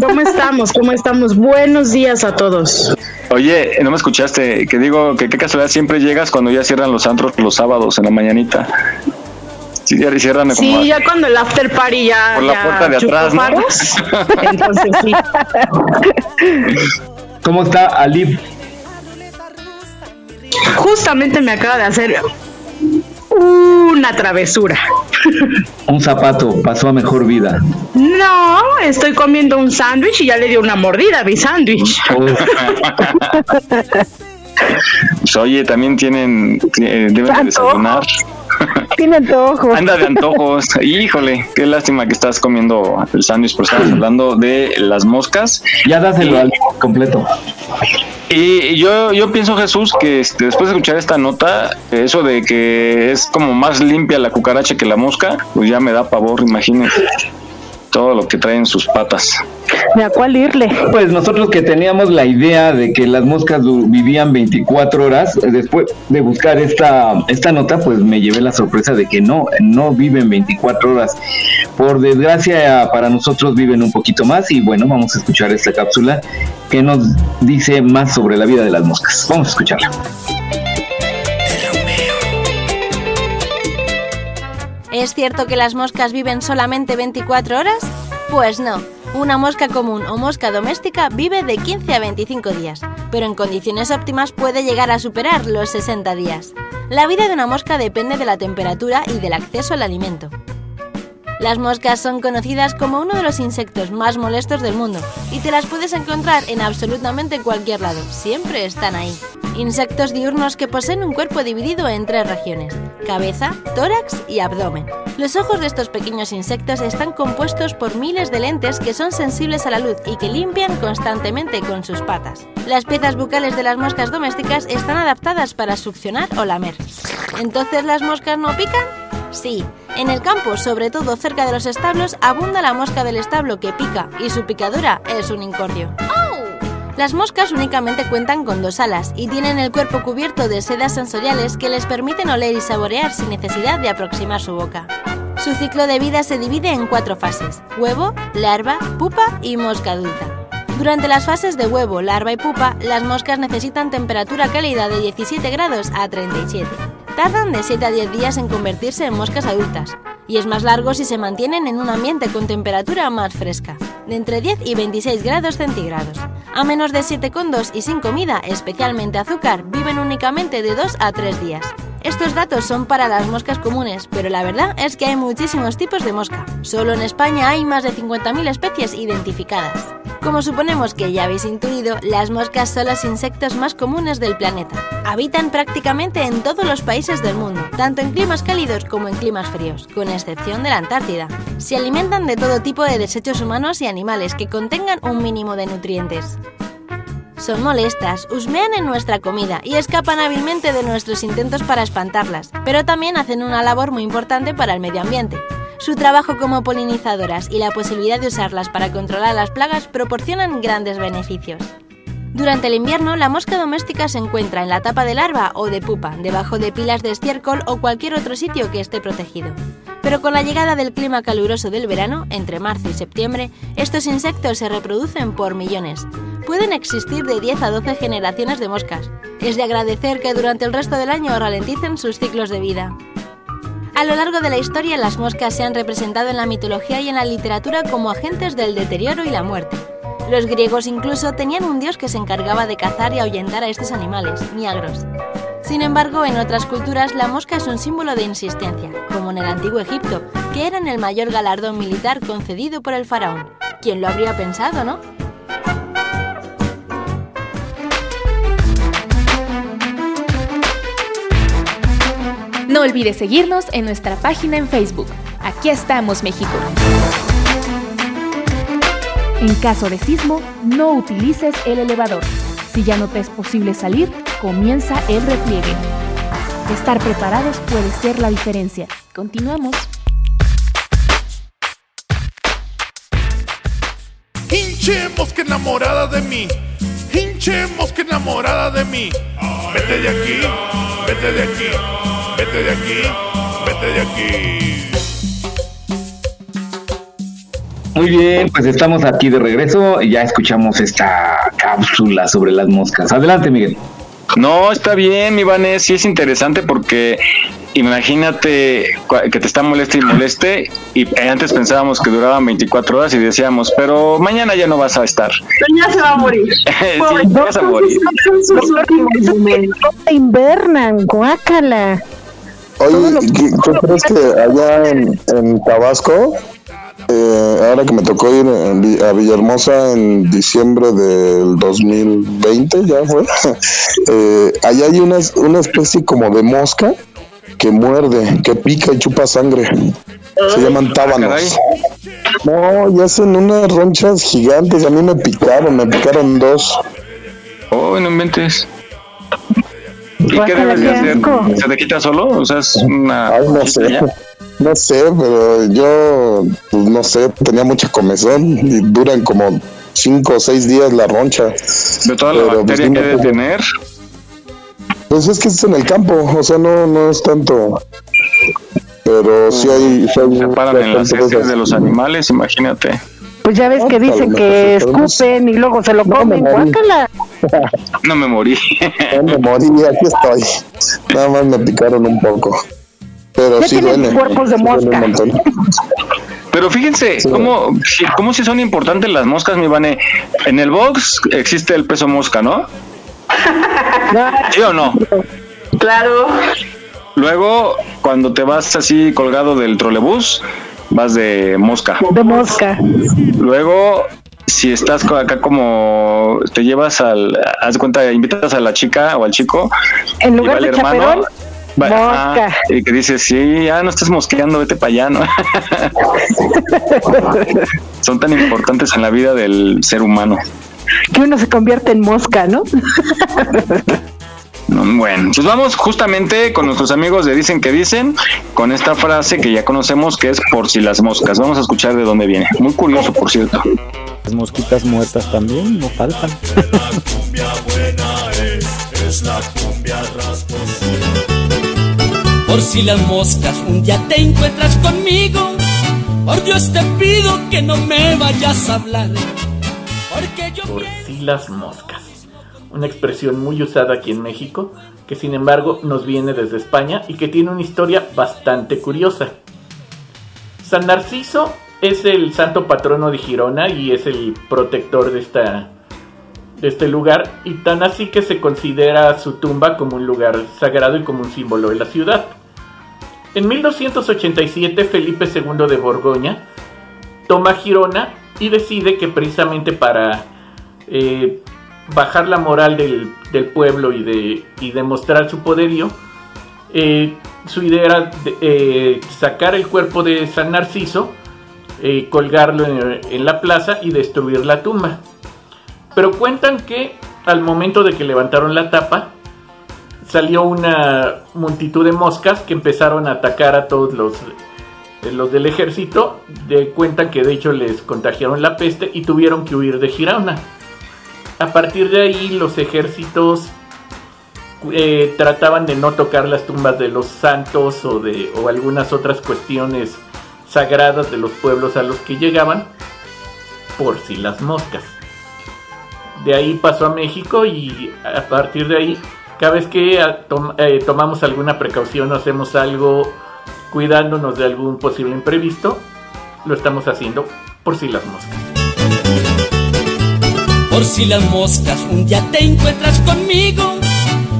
¿Cómo estamos? ¿Cómo estamos? Buenos días a todos. Oye, no me escuchaste, que digo que qué casualidad siempre llegas cuando ya cierran los antros los sábados en la mañanita. Sí, ya cierran como Sí, ya cuando el after party ya. por la ya puerta de atrás, ¿no? Entonces sí. [LAUGHS] ¿Cómo está Alip? Justamente me acaba de hacer una travesura. [LAUGHS] Un zapato pasó a mejor vida. No, estoy comiendo un sándwich y ya le dio una mordida a mi sándwich. Pues, [LAUGHS] oye, también tienen, eh, deben de desayunar. Tiene. Anda de antojos. [LAUGHS] Híjole, qué lástima que estás comiendo el sándwich, pero estamos hablando de las moscas. Ya dáselo al completo. Y yo, yo pienso, Jesús, que este, después de escuchar esta nota, eso de que es como más limpia la cucaracha que la mosca, pues ya me da pavor, imagínense todo lo que traen sus patas. ¿De a cuál irle? Pues nosotros que teníamos la idea de que las moscas vivían 24 horas, eh, después de buscar esta, esta nota, pues me llevé la sorpresa de que no, no viven 24 horas. Por desgracia para nosotros viven un poquito más y bueno, vamos a escuchar esta cápsula que nos dice más sobre la vida de las moscas. Vamos a escucharla. ¿Es cierto que las moscas viven solamente 24 horas? Pues no. Una mosca común o mosca doméstica vive de 15 a 25 días, pero en condiciones óptimas puede llegar a superar los 60 días. La vida de una mosca depende de la temperatura y del acceso al alimento. Las moscas son conocidas como uno de los insectos más molestos del mundo y te las puedes encontrar en absolutamente cualquier lado, siempre están ahí. Insectos diurnos que poseen un cuerpo dividido en tres regiones, cabeza, tórax y abdomen. Los ojos de estos pequeños insectos están compuestos por miles de lentes que son sensibles a la luz y que limpian constantemente con sus patas. Las piezas bucales de las moscas domésticas están adaptadas para succionar o lamer. ¿Entonces las moscas no pican? Sí, en el campo, sobre todo cerca de los establos, abunda la mosca del establo que pica y su picadura es un incordio. Las moscas únicamente cuentan con dos alas y tienen el cuerpo cubierto de sedas sensoriales que les permiten oler y saborear sin necesidad de aproximar su boca. Su ciclo de vida se divide en cuatro fases, huevo, larva, pupa y mosca adulta. Durante las fases de huevo, larva y pupa, las moscas necesitan temperatura cálida de 17 grados a 37. Tardan de 7 a 10 días en convertirse en moscas adultas, y es más largo si se mantienen en un ambiente con temperatura más fresca, de entre 10 y 26 grados centígrados. A menos de 7,2 y sin comida, especialmente azúcar, viven únicamente de 2 a 3 días. Estos datos son para las moscas comunes, pero la verdad es que hay muchísimos tipos de mosca. Solo en España hay más de 50.000 especies identificadas. Como suponemos que ya habéis intuido, las moscas son los insectos más comunes del planeta. Habitan prácticamente en todos los países del mundo, tanto en climas cálidos como en climas fríos, con excepción de la Antártida. Se alimentan de todo tipo de desechos humanos y animales que contengan un mínimo de nutrientes. Son molestas, husmean en nuestra comida y escapan hábilmente de nuestros intentos para espantarlas, pero también hacen una labor muy importante para el medio ambiente. Su trabajo como polinizadoras y la posibilidad de usarlas para controlar las plagas proporcionan grandes beneficios. Durante el invierno, la mosca doméstica se encuentra en la tapa de larva o de pupa, debajo de pilas de estiércol o cualquier otro sitio que esté protegido. Pero con la llegada del clima caluroso del verano, entre marzo y septiembre, estos insectos se reproducen por millones. Pueden existir de 10 a 12 generaciones de moscas. Es de agradecer que durante el resto del año ralenticen sus ciclos de vida. A lo largo de la historia, las moscas se han representado en la mitología y en la literatura como agentes del deterioro y la muerte. Los griegos incluso tenían un dios que se encargaba de cazar y ahuyentar a estos animales, miagros. Sin embargo, en otras culturas la mosca es un símbolo de insistencia, como en el antiguo Egipto, que eran el mayor galardón militar concedido por el faraón. ¿Quién lo habría pensado, no? No olvides seguirnos en nuestra página en Facebook. Aquí estamos, México. En caso de sismo, no utilices el elevador. Si ya no te es posible salir, comienza el repliegue. Estar preparados puede ser la diferencia. Continuamos. Hinche mosca enamorada de mí. Hinche mosca enamorada de mí. Vete de aquí, vete de aquí, vete de aquí, vete de aquí. Muy bien, pues estamos aquí de regreso y ya escuchamos esta cápsula sobre las moscas. Adelante, Miguel. No, está bien, mi Vanés, sí es interesante porque imagínate que te está moleste y moleste y antes pensábamos que duraban 24 horas y decíamos, pero mañana ya no vas a estar. [LAUGHS] Ya se va a morir. sí, ya vas a morir. Sus últimos momentos. Invernan, guácala. Oye, ¿qué, qué crees que allá en, en Tabasco, eh, ahora que me tocó ir a Villahermosa en diciembre del 2020, ya fue, [LAUGHS] eh, allá hay una, una especie como de mosca que muerde, que pica y chupa sangre. Se llaman tábanos. No, y hacen unas ronchas gigantes. A mí me picaron, me picaron dos. Oh, no inventes. ¿Y qué debes de hacer? ¿Se te quita solo? O sea, es una... Ay, no sé. No sé, pero yo, pues no sé, tenía mucha comezón y duran como cinco o seis días la roncha. De toda la Pero, pues, bacteria que debe tener. Pues es que es en el campo, o sea, no, no es tanto. Pero sí hay. Sí hay Se paran en las heces de los animales, imagínate. Pues ya ves que dicen que escupen y luego se lo comen, guácala. No me morí. No me morí, aquí estoy. Nada más me picaron un poco. Pero Ya sí tienen duele. cuerpos de Sí mosca. Pero fíjense cómo, si- cómo si son importantes las moscas, mi Vane. En el box existe el peso mosca, ¿no? ¿Sí o no? Claro. Luego, cuando te vas así colgado del trolebús, vas de mosca. De mosca. Luego, si estás acá como te llevas al, haz de cuenta, invitas a la chica o al chico, En y lugar el hermano, chaperón, mosca. ajá, y que dice, sí, ya no estás mosqueando, vete para allá, ¿no? [LAUGHS] Son tan importantes en la vida del ser humano. que uno se convierte en mosca, ¿no? No, [LAUGHS] Bueno, pues vamos justamente con nuestros amigos de Dicen que Dicen, con esta frase que ya conocemos que es por si las moscas. Vamos a escuchar de dónde viene. Muy curioso, por cierto. Las mosquitas muertas también no faltan. es la cumbia Por si las moscas un día te encuentras conmigo, por Dios te pido que no me vayas a hablar. Porque yo Por si las moscas. Una expresión muy usada aquí en México, que sin embargo nos viene desde España y que tiene una historia bastante curiosa. San Narciso es el santo patrono de Girona y es el protector de, esta, de este lugar, y tan así que se considera su tumba como un lugar sagrado y como un símbolo de la ciudad. En 1287 Felipe II de Borgoña toma Girona y decide que precisamente para eh, bajar la moral del, pueblo y, de, y demostrar su poderío, eh, su idea era de- eh, sacar el cuerpo de San Narciso, colgarlo en la plaza y destruir la tumba. Pero cuentan que al momento de que levantaron la tapa, salió una multitud de moscas que empezaron a atacar a todos los, eh, los del ejército. De cuentan que de hecho les contagiaron la peste y tuvieron que huir de Girona. A partir de ahí los ejércitos eh, trataban de no tocar las tumbas de los santos o de o algunas otras cuestiones sagradas de los pueblos a los que llegaban por si las moscas. De ahí pasó a México y a partir de ahí cada vez que ah, eh, tomamos alguna precaución o hacemos algo cuidándonos de algún posible imprevisto, lo estamos haciendo por si las moscas. Por si las moscas un día te encuentras conmigo,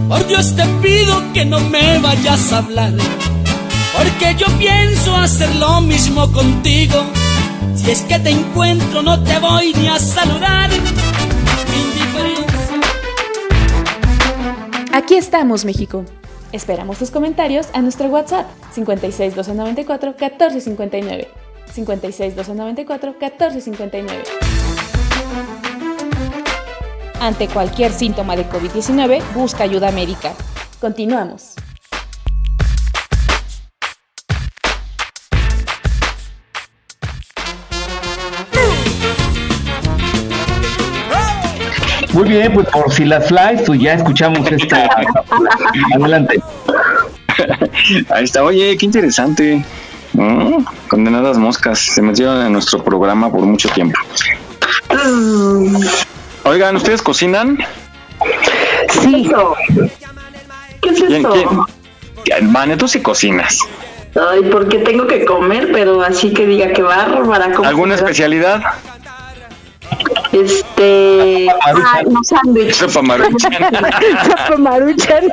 por Dios te pido que no me vayas a hablar. Porque yo pienso hacer lo mismo contigo. Si es que te encuentro, no te voy ni a saludar. Aquí estamos, México. Esperamos tus comentarios a nuestro WhatsApp 56 294 1459. 56 294 1459. Ante cualquier síntoma de COVID-19, busca ayuda médica. Continuamos. Muy bien, pues por si las flies, pues ya escuchamos esta. [LAUGHS] Adelante. Ahí está, oye, qué interesante. Mm, Condenadas moscas se metieron en nuestro programa por mucho tiempo. Oigan, ¿ustedes cocinan? Sí. ¿Qué es ¿Quién, esto? quién? Vane, tú sí cocinas. Ay, porque tengo que comer, pero así que diga que bárbara. ¿cómo ¿Alguna especialidad? Este. Ay, no, sándwich. Sopa maruchan. [LAUGHS] Sopa maruchan.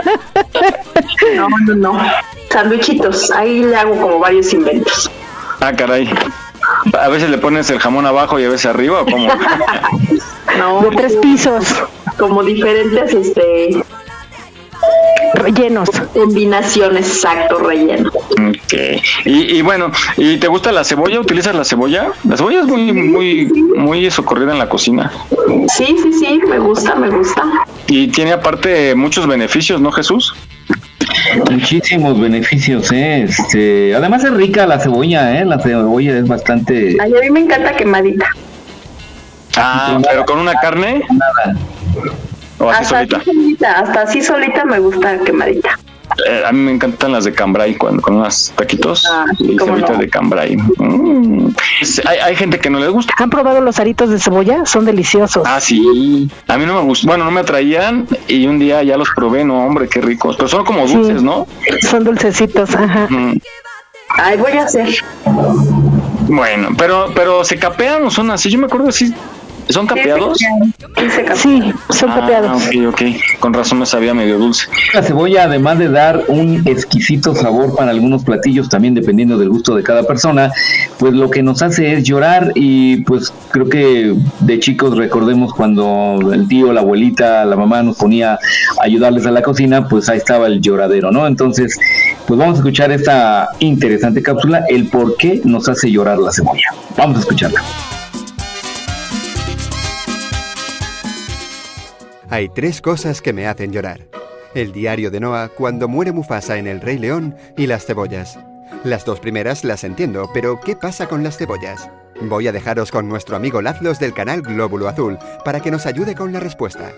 No, no, no. Sándwichitos. Ahí le hago como varios inventos. Ah, caray. A veces le pones el jamón abajo y a veces arriba, ¿o cómo? [LAUGHS] No. De tres pisos. Como diferentes, este. Rellenos. Combinaciones, exacto, relleno. Ok. Y, y bueno, ¿y te gusta la cebolla? ¿Utilizas la cebolla? La cebolla es muy, muy, muy socorrida en la cocina. Sí, sí, sí, me gusta, me gusta. Y tiene aparte muchos beneficios, ¿no, Jesús? Muchísimos beneficios, ¿eh? Este, además es rica la cebolla, ¿eh? La cebolla es bastante... Ay, a mí me encanta quemadita. Ah, pero con una carne. Nada. O así Hasta solita. así solita, hasta así solita me gusta quemadita. Eh, a mí me encantan las de cambray con, con unos taquitos Ah, y cebollitas no. de cambray. Mm. Hay, hay gente que no les gusta. ¿Han probado los aritos de cebolla? Son deliciosos. Ah, sí. A mí no me gustó. Bueno, no me atraían y un día ya los probé. No, hombre, qué ricos. Pero son como dulces, ¿no? Son dulcecitos, ajá. Mm. Ay, voy a hacer. Bueno, pero pero se capean o son así. Yo me acuerdo que sí. ¿Son capeados? Sí, son Ah, capeados. ok, ok. Con razón me sabía medio dulce. La cebolla, además de dar un exquisito sabor para algunos platillos, también dependiendo del gusto de cada persona, pues lo que nos hace es llorar y pues creo que de chicos recordemos cuando el tío, la abuelita, la mamá nos ponía a ayudarles a la cocina, pues ahí estaba el lloradero, ¿no? Entonces, pues vamos a escuchar esta interesante cápsula, el por qué nos hace llorar la cebolla. Vamos a escucharla. Hay tres cosas que me hacen llorar. El diario de Noah cuando muere Mufasa en El Rey León y las cebollas. Las dos primeras las entiendo, pero ¿qué pasa con las cebollas? Voy a dejaros con nuestro amigo Lazlos del canal Glóbulo Azul para que nos ayude con la respuesta.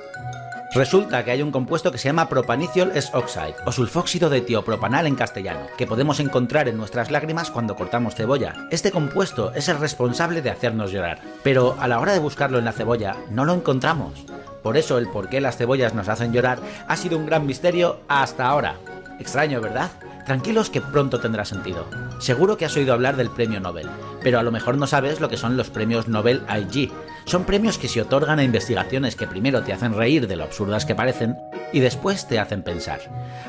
Resulta que hay un compuesto que se llama propaniciol S-oxide o sulfóxido de tiopropanal en castellano, que podemos encontrar en nuestras lágrimas cuando cortamos cebolla. Este compuesto es el responsable de hacernos llorar, pero a la hora de buscarlo en la cebolla no lo encontramos. Por eso el por qué las cebollas nos hacen llorar ha sido un gran misterio hasta ahora. Extraño, ¿verdad? Tranquilos que pronto tendrá sentido. Seguro que has oído hablar del premio Nobel, pero a lo mejor no sabes lo que son los premios Nobel IG. Son premios que se otorgan a investigaciones que primero te hacen reír de lo absurdas que parecen y después te hacen pensar.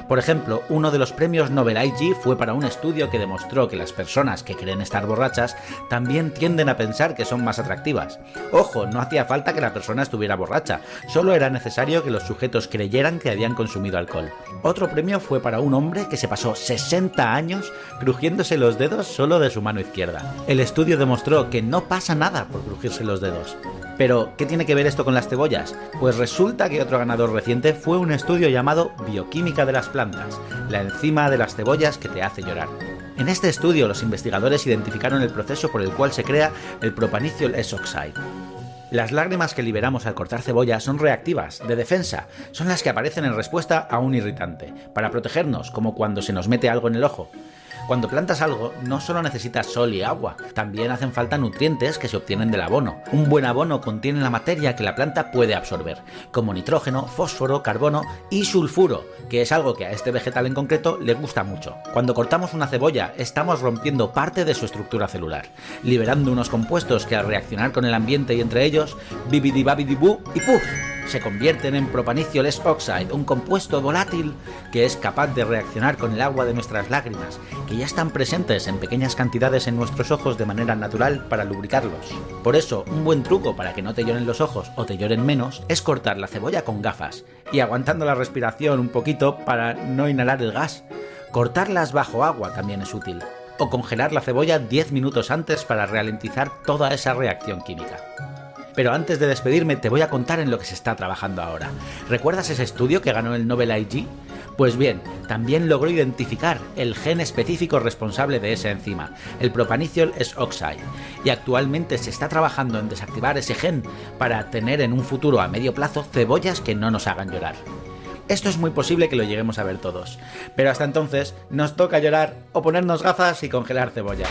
Por ejemplo, uno de los premios Nobel IG fue para un estudio que demostró que las personas que creen estar borrachas también tienden a pensar que son más atractivas. Ojo, no hacía falta que la persona estuviera borracha, solo era necesario que los sujetos creyeran que habían consumido alcohol. Otro premio fue para un hombre que se pasó 60 años crujiéndose los dedos solo de su mano izquierda. El estudio demostró que no pasa nada por crujirse los dedos. Pero, ¿qué tiene que ver esto con las cebollas? Pues resulta que otro ganador reciente fue un estudio llamado Bioquímica de las plantas, la enzima de las cebollas que te hace llorar. En este estudio los investigadores identificaron el proceso por el cual se crea el propaniciol S-oxide. Las lágrimas que liberamos al cortar cebolla son reactivas, de defensa, son las que aparecen en respuesta a un irritante, para protegernos, como cuando se nos mete algo en el ojo. Cuando plantas algo, no solo necesitas sol y agua, también hacen falta nutrientes que se obtienen del abono. Un buen abono contiene la materia que la planta puede absorber, como nitrógeno, fósforo, carbono y sulfuro, que es algo que a este vegetal en concreto le gusta mucho. Cuando cortamos una cebolla, estamos rompiendo parte de su estructura celular, liberando unos compuestos que al reaccionar con el ambiente y entre ellos, bibidibabidibú y puff, se convierten en propaniciol S-oxide, un compuesto volátil que es capaz de reaccionar con el agua de nuestras lágrimas, que ya están presentes en pequeñas cantidades en nuestros ojos de manera natural para lubricarlos. Por eso, un buen truco para que no te lloren los ojos o te lloren menos es cortar la cebolla con gafas y aguantando la respiración un poquito para no inhalar el gas. Cortarlas bajo agua también es útil. O congelar la cebolla 10 minutos antes para ralentizar toda esa reacción química. Pero antes de despedirme te voy a contar en lo que se está trabajando ahora. ¿Recuerdas ese estudio que ganó el Nobel IG? Pues bien, también logró identificar el gen específico responsable de esa enzima, el propaniciol S-oxide, y actualmente se está trabajando en desactivar ese gen para tener en un futuro a medio plazo cebollas que no nos hagan llorar. Esto es muy posible que lo lleguemos a ver todos, pero hasta entonces nos toca llorar o ponernos gafas y congelar cebollas.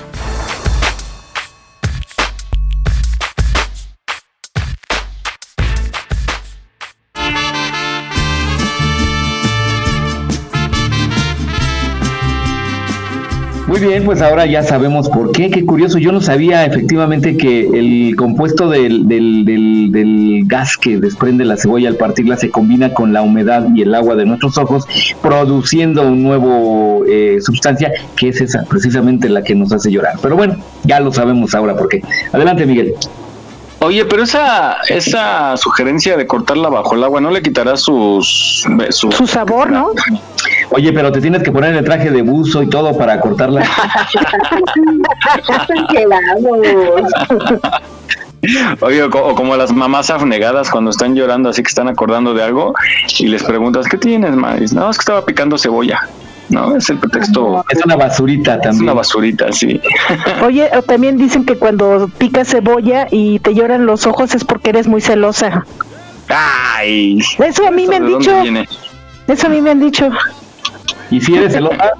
Muy bien, pues ahora ya sabemos por qué. Qué curioso. Yo no sabía efectivamente que el compuesto del, del, del, del gas que desprende la cebolla al partirla se combina con la humedad y el agua de nuestros ojos, produciendo un nuevo eh, sustancia que es esa, precisamente la que nos hace llorar. Pero bueno, ya lo sabemos ahora por qué. Adelante, Miguel. Oye, pero esa esa sugerencia de cortarla bajo el agua no le quitará sus, su, Su sabor, ¿no? Oye, pero te tienes que poner el traje de buzo y todo para cortarla. [LAUGHS] Oye, o como las mamás afnegadas cuando están llorando, así que están acordando de algo y les preguntas, ¿qué tienes, ma? no, es que estaba picando cebolla. No, es el pretexto. Es una basurita también. Es una basurita, sí. [LAUGHS] Oye, también dicen que cuando picas cebolla y te lloran los ojos es porque eres muy celosa. Ay. Eso a mí me han dicho. Eso a mí me han dicho. ¿Y si eres celosa?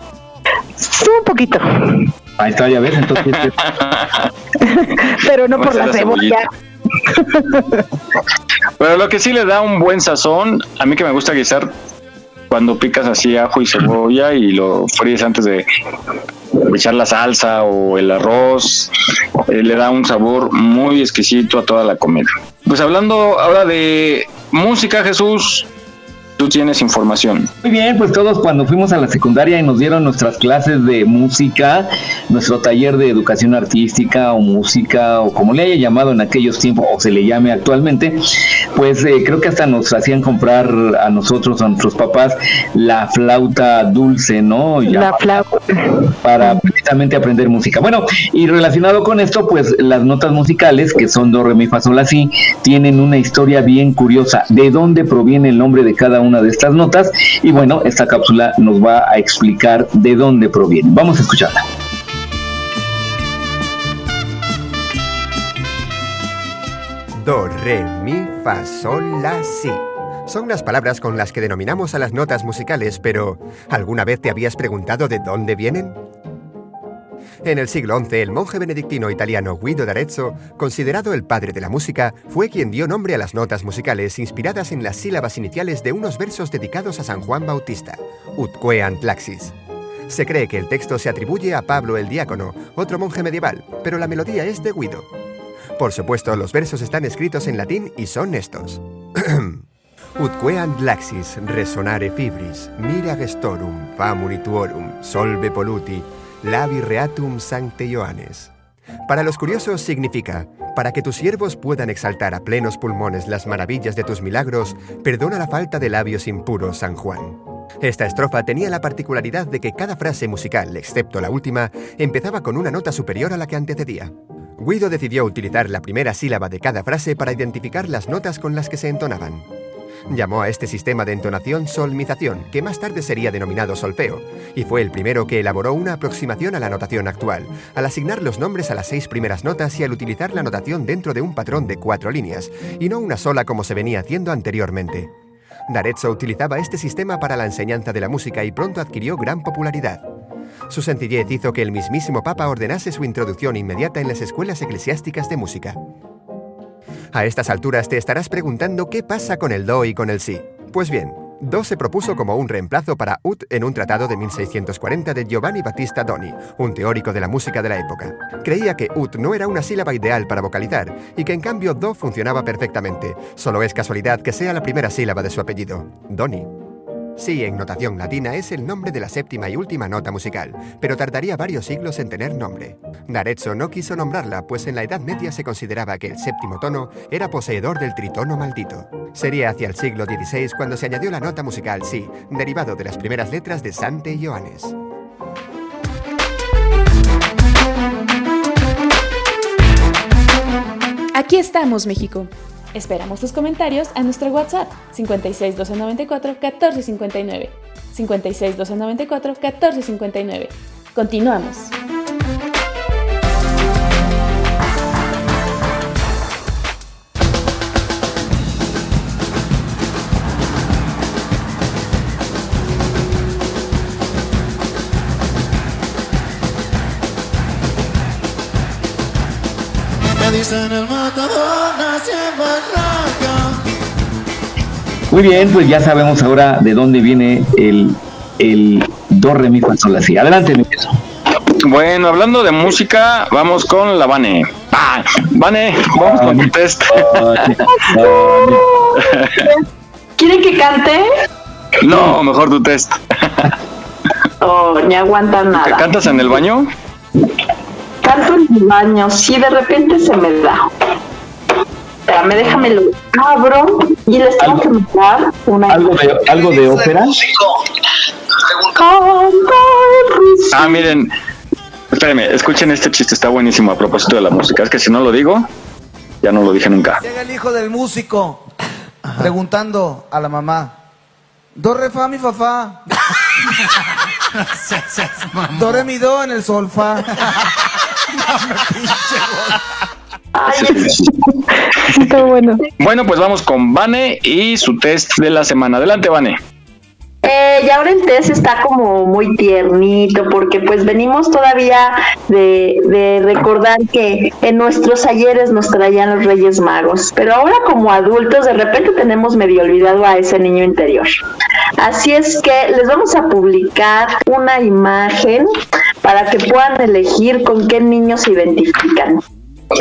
Sí, un poquito. Ahí está, ya ves, entonces. [LAUGHS] Pero no por la cebolla. Pero lo que sí le da un buen sazón, a mí que me gusta guisar, cuando picas así ajo y cebolla y lo fríes antes de echar la salsa o el arroz, eh, le da un sabor muy exquisito a toda la comida. Pues hablando ahora de música, Jesús, tú tienes información. Muy bien, pues todos cuando fuimos a la secundaria y nos dieron nuestras clases de música, nuestro taller de educación artística o música o como le haya llamado en aquellos tiempos o se le llame actualmente, pues eh, creo que hasta nos hacían comprar a nosotros, a nuestros papás, la flauta dulce, ¿no? la flauta. Para precisamente aprender música. Bueno, y relacionado con esto, pues las notas musicales, que son do, re, mi, fa, sol, la, si, tienen una historia bien curiosa. ¿De dónde proviene el nombre de cada uno de estas notas y bueno, esta cápsula nos va a explicar de dónde proviene. Vamos a escucharla. Do, re, mi, fa, sol, la, si. Son las palabras con las que denominamos a las notas musicales, pero ¿alguna vez te habías preguntado de dónde vienen? En el siglo XI, el monje benedictino italiano Guido d'Arezzo, considerado el padre de la música, fue quien dio nombre a las notas musicales inspiradas en las sílabas iniciales de unos versos dedicados a San Juan Bautista, Utque Antlaxis. Se cree que el texto se atribuye a Pablo el Diácono, otro monje medieval, pero la melodía es de Guido. Por supuesto, los versos están escritos en latín y son estos. [CLEARS THROAT] Utque laxis resonare fibris, mira gestorum, famunituorum, solve poluti, Labi Reatum Sancte Ioannes. Para los curiosos significa, para que tus siervos puedan exaltar a plenos pulmones las maravillas de tus milagros, perdona la falta de labios impuros, San Juan. Esta estrofa tenía la particularidad de que cada frase musical, excepto la última, empezaba con una nota superior a la que antecedía. Guido decidió utilizar la primera sílaba de cada frase para identificar las notas con las que se entonaban. Llamó a este sistema de entonación solmización, que más tarde sería denominado solfeo, y fue el primero que elaboró una aproximación a la notación actual, al asignar los nombres a las seis primeras notas y al utilizar la notación dentro de un patrón de cuatro líneas, y no una sola como se venía haciendo anteriormente. D'Arezzo utilizaba este sistema para la enseñanza de la música y pronto adquirió gran popularidad. Su sencillez hizo que el mismísimo Papa ordenase su introducción inmediata en las escuelas eclesiásticas de música. A estas alturas te estarás preguntando qué pasa con el do y con el si. Pues bien, do se propuso como un reemplazo para ut en un tratado de 1640 de Giovanni Battista Doni, un teórico de la música de la época. Creía que ut no era una sílaba ideal para vocalizar y que en cambio do funcionaba perfectamente. Solo es casualidad que sea la primera sílaba de su apellido, Doni. Sí, en notación latina es el nombre de la séptima y última nota musical, pero tardaría varios siglos en tener nombre. D'Arezzo no quiso nombrarla, pues en la Edad Media se consideraba que el séptimo tono era poseedor del tritono maldito. Sería hacia el siglo XVI cuando se añadió la nota musical Si, derivado de las primeras letras de Sante y Johannes. Aquí estamos, México. Esperamos tus comentarios a nuestro WhatsApp 56 294 1459. 56 294 1459. Continuamos. dicen el matador nació Muy bien, pues ya sabemos ahora de dónde viene el, el do, re, mi, fa, sol, así. Adelante, mi Bueno, hablando de música, vamos con la Vane. Ah, Vane, vamos con tu test. ¿Quieren que cante? No, mejor tu test. Oh, ni aguantan nada. ¿Cantas en el baño? canto en el baño, si de repente se me da. Espérame, déjame lo abro y les tengo que mostrar una. ¿Algo de, ¿algo de ópera? Ah, miren, espérenme, escuchen este chiste, está buenísimo a propósito de la música. Es que si no lo digo, Ya no lo dije nunca. Llega el hijo del músico preguntando a la mamá, ¿do re fa mi fa fa? [LAUGHS] ¿Do re mi do en el sol fa? [LAUGHS] bueno. Bueno, pues vamos con Vane y su test de la semana. Adelante, Vane. Eh, y ahora el test está como muy tiernito porque pues venimos todavía de, de, recordar que en nuestros ayeres nos traían los Reyes Magos, pero ahora como adultos de repente tenemos medio olvidado a ese niño interior. Así es que les vamos a publicar una imagen para que puedan elegir con qué niños se identifican.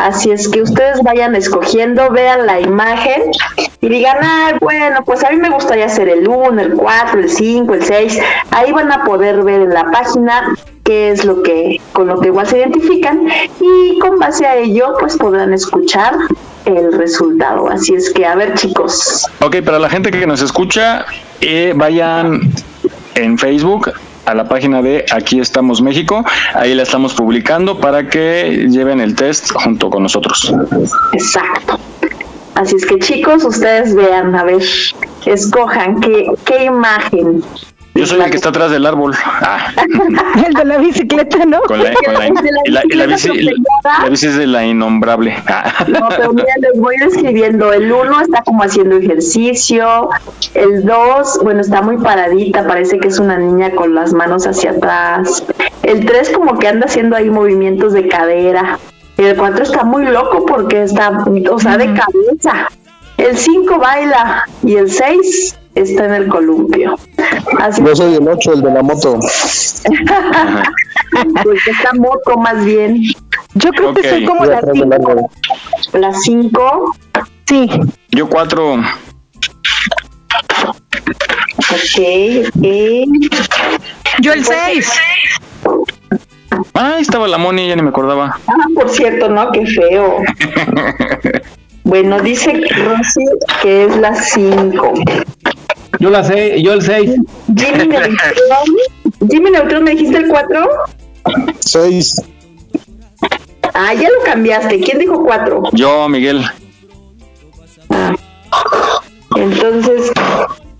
Así es que ustedes vayan escogiendo, vean la imagen y digan, ah, bueno, pues a mí me gustaría hacer el 1, el 4, el 5, el 6. Ahí van a poder ver en la página qué es lo que, con lo que igual se identifican y con base a ello, pues podrán escuchar el resultado. Así es que, a ver, chicos. Ok, para la gente que nos escucha, eh, vayan en Facebook a la página de Aquí estamos México. Ahí la estamos publicando para que lleven el test junto con nosotros. Exacto. Así es que chicos, ustedes vean, a ver, escojan qué, qué imagen yo soy el que está atrás del árbol. Ah. [LAUGHS] el de la bicicleta, ¿no? Con la, con la, la, bici, la, bici, es de la innombrable. Ah. No, pero mira, les voy describiendo. El uno está como haciendo ejercicio. El dos, bueno, está muy paradita. Parece que es una niña con las manos hacia atrás. El tres como que anda haciendo ahí movimientos de cadera. El cuatro está muy loco porque está, o sea, de cabeza. El 5 baila y el 6 está en el columpio. Así Yo soy el 8, el de la moto. [LAUGHS] pues esta moto más bien. Yo creo que soy como la 5. La 5. Sí. Yo 4. Ok, Yo el 6. Ah, ahí estaba la Moni, ya ni me acordaba. Ah, por cierto, ¿no? Qué feo. [LAUGHS] bueno, dice Rosy que es la 5. Yo la sé, yo el 6. Jimmy Neutron, Jimmy Neutron, ¿me dijiste el 4? 6. Ah, ya lo cambiaste. ¿Quién dijo 4? Yo, Miguel. Ah. Entonces,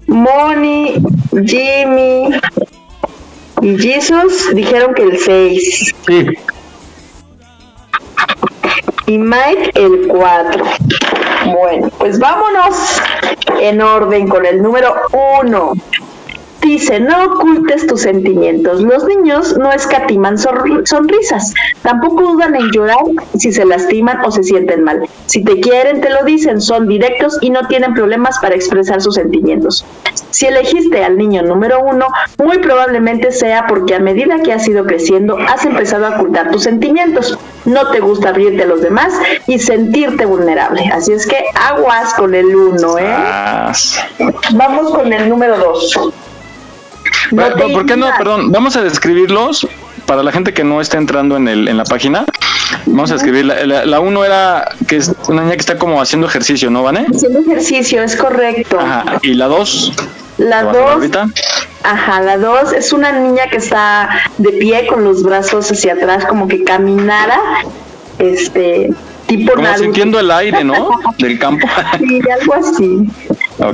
Moni, Jimmy y Jesus dijeron que el 6. Sí. Y Mike el 4. Bueno, pues vámonos en orden con el número 1. Dice, no ocultes tus sentimientos. Los niños no escatiman sonrisas. Tampoco dudan en llorar si se lastiman o se sienten mal. Si te quieren, te lo dicen. Son directos y no tienen problemas para expresar sus sentimientos. Si elegiste al niño número uno, muy probablemente sea porque a medida que has ido creciendo, has empezado a ocultar tus sentimientos. No te gusta abrirte a los demás y sentirte vulnerable. Así es que aguas con el uno, ¿eh? Vamos con el número dos. ¿Por qué no? Perdón, vamos a describirlos para la gente que no está entrando en, el, en la página. Vamos a escribir. La, uno era que es una niña que está como haciendo ejercicio, ¿no, Vane? Haciendo ejercicio, es correcto. Ajá. ¿Y la dos? La dos. Ajá, la dos es una niña que está de pie con los brazos hacia atrás, como que caminara. Este, tipo como sintiendo el aire, ¿no? [LAUGHS] Del campo. Sí, algo así.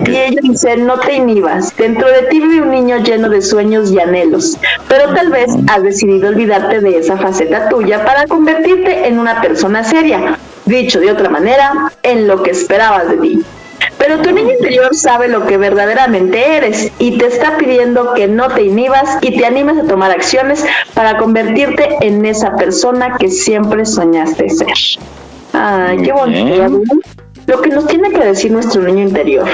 Y ella dice, no te inhibas, dentro de ti vive un niño lleno de sueños y anhelos, pero tal vez has decidido olvidarte de esa faceta tuya para convertirte en una persona seria, dicho de otra manera, en lo que esperabas de ti. Pero tu niño interior sabe lo que verdaderamente eres y te está pidiendo que no te inhibas y te animes a tomar acciones para convertirte en esa persona que siempre soñaste ser. Ay, qué bonito lo que nos tiene que decir nuestro niño interior.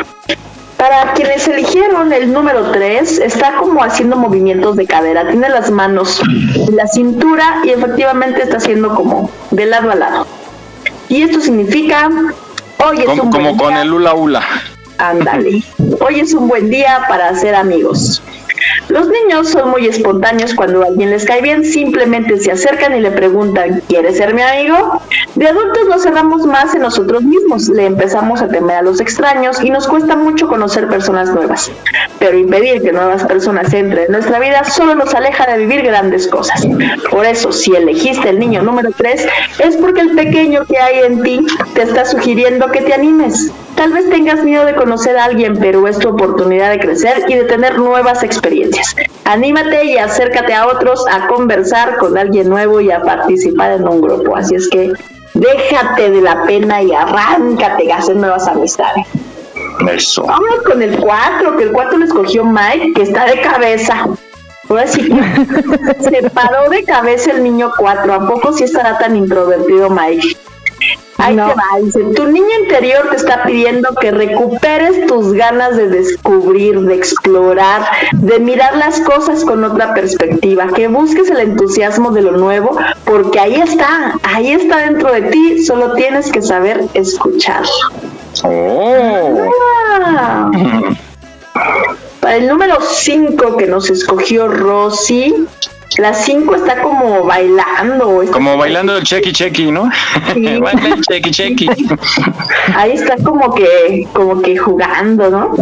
Para quienes eligieron el número 3, está como haciendo movimientos de cadera, tiene las manos la cintura y efectivamente está haciendo como de lado a lado. Y esto significa, hoy es como, un con el hula hula. Ándale. [LAUGHS] Hoy es un buen día para hacer amigos. Los niños son muy espontáneos cuando alguien les cae bien, simplemente se acercan y le preguntan, ¿quieres ser mi amigo? De adultos nos cerramos más en nosotros mismos, le empezamos a temer a los extraños y nos cuesta mucho conocer personas nuevas. Pero impedir que nuevas personas entren en nuestra vida solo nos aleja de vivir grandes cosas. Por eso, si elegiste el niño número 3, es porque el pequeño que hay en ti te está sugiriendo que te animes. Tal vez tengas miedo de conocer a alguien, pero es tu oportunidad de crecer y de tener nuevas experiencias. Anímate y acércate a otros a conversar con alguien nuevo y a participar en un grupo. Así es que déjate de la pena y arráncate a hacer nuevas amistades. Eso. Vamos con el 4, que el 4 lo escogió Mike, que está de cabeza. Ahora sí [LAUGHS] se paró de cabeza el niño 4. ¿A poco sí estará tan introvertido Mike? Ahí te va, dice, tu niño interior te está pidiendo que recuperes tus ganas de descubrir, de explorar, de mirar las cosas con otra perspectiva, que busques el entusiasmo de lo nuevo, porque ahí está, ahí está dentro de ti, solo tienes que saber escuchar. Oh. Ah. Para el número 5 que nos escogió Rosy, la 5 está como bailando. está- Como bailando el chequi chequi, ¿no? [LAUGHS] Baila el chequi chequi. [LAUGHS] Ahí está como que, como que jugando, ¿no?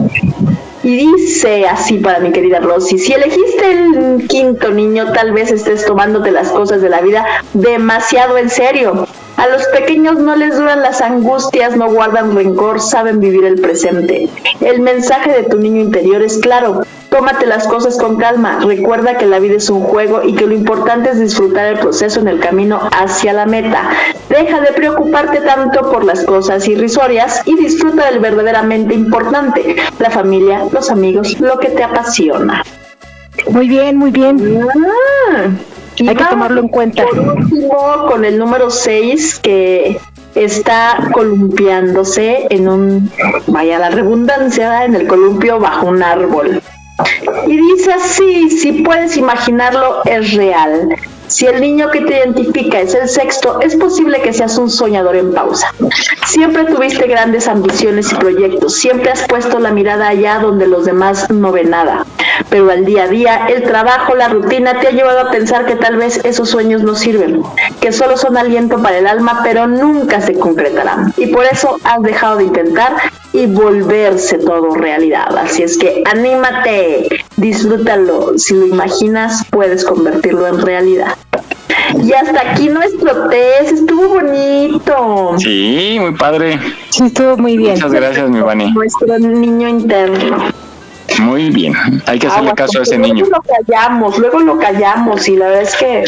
Y dice así para mi querida Rosy, si elegiste el quinto niño, tal vez estés tomándote las cosas de la vida demasiado en serio. A los pequeños no les duran las angustias, no guardan rencor, saben vivir el presente. El mensaje de tu niño interior es claro. Tómate las cosas con calma. Recuerda que la vida es un juego y que lo importante es disfrutar el proceso en el camino hacia la meta. Deja de preocuparte tanto por las cosas irrisorias y disfruta del verdaderamente importante, la familia, los amigos, lo que te apasiona. Muy bien, muy bien. Ah, y Hay que tomarlo en cuenta. Por último, con el número 6 que está columpiándose en un, vaya la redundancia, en el columpio bajo un árbol. Y dice así, si puedes imaginarlo, es real. Si el niño que te identifica es el sexto, es posible que seas un soñador en pausa. Siempre tuviste grandes ambiciones y proyectos, siempre has puesto la mirada allá donde los demás no ven nada. Pero al día a día, el trabajo, la rutina te ha llevado a pensar que tal vez esos sueños no sirven, que solo son aliento para el alma, pero nunca se concretarán. Y por eso has dejado de intentar y volverse todo realidad. Así es que anímate, disfrútalo. Si lo imaginas, puedes convertirlo en realidad. Y hasta aquí nuestro test, estuvo bonito. Sí, muy padre. Sí, estuvo muy bien. Muchas gracias, mi Vani. Nuestro niño interno. Muy bien. Hay que hacerle Aguas, caso a ese niño. Luego lo callamos, luego lo callamos y la verdad es que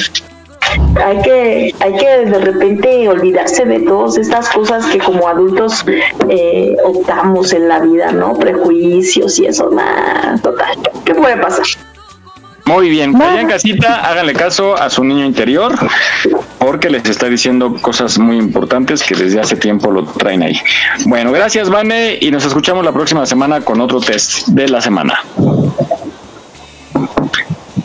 hay que hay que de repente olvidarse de todas estas cosas que como adultos eh, optamos en la vida, ¿no? Prejuicios y eso, nada, total. ¿Qué puede pasar? Muy bien, allá en casita háganle caso a su niño interior porque les está diciendo cosas muy importantes que desde hace tiempo lo traen ahí. Bueno, gracias Vane y nos escuchamos la próxima semana con otro test de la semana.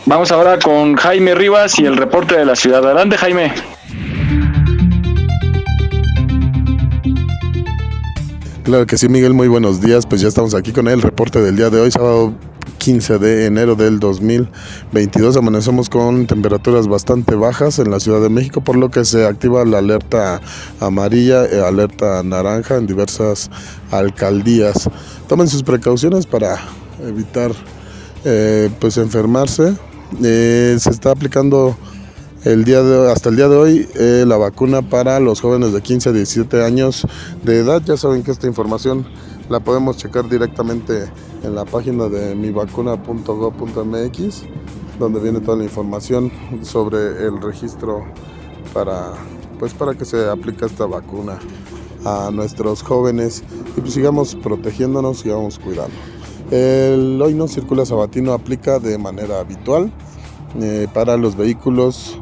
Vamos ahora con Jaime Rivas y el reporte de la ciudad. Adelante Jaime. Claro que sí, Miguel, muy buenos días. Pues ya estamos aquí con el reporte del día de hoy, sábado 15 de enero del 2022. Amanecemos con temperaturas bastante bajas en la Ciudad de México, por lo que se activa la alerta amarilla, eh, alerta naranja en diversas alcaldías. Tomen sus precauciones para evitar eh, pues enfermarse. Eh, se está aplicando el día hasta el día de hoy eh, la vacuna para los jóvenes de 15 a 17 años de edad. Ya saben que esta información la podemos checar directamente en la página de mivacuna.gov.mx, donde viene toda la información sobre el registro para, pues, para que se aplique esta vacuna a nuestros jóvenes y pues sigamos protegiéndonos, sigamos cuidando. El hoy no circula sabatino aplica de manera habitual eh, para los vehículos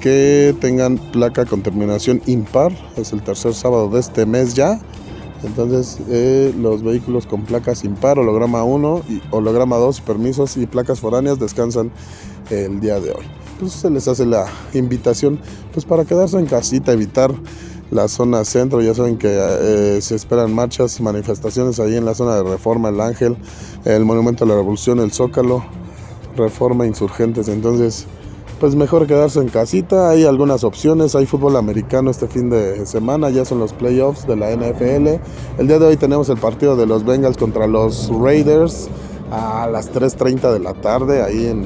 que tengan placa con terminación impar. Es el tercer sábado de este mes ya. Entonces, eh, los vehículos con placas impar, holograma 1, y holograma 2, permisos y placas foráneas descansan el día de hoy. Pues se les hace la invitación pues para quedarse en casita, evitar la zona centro. Ya saben que eh, se esperan marchas, manifestaciones ahí en la zona de Reforma, el Ángel, el Monumento a la Revolución, el Zócalo, Reforma Insurgentes. Entonces, pues mejor quedarse en casita. Hay algunas opciones. Hay fútbol americano este fin de semana. Ya son los playoffs de la NFL. El día de hoy tenemos el partido de los Bengals contra los Raiders a las 3.30 de la tarde. Ahí en,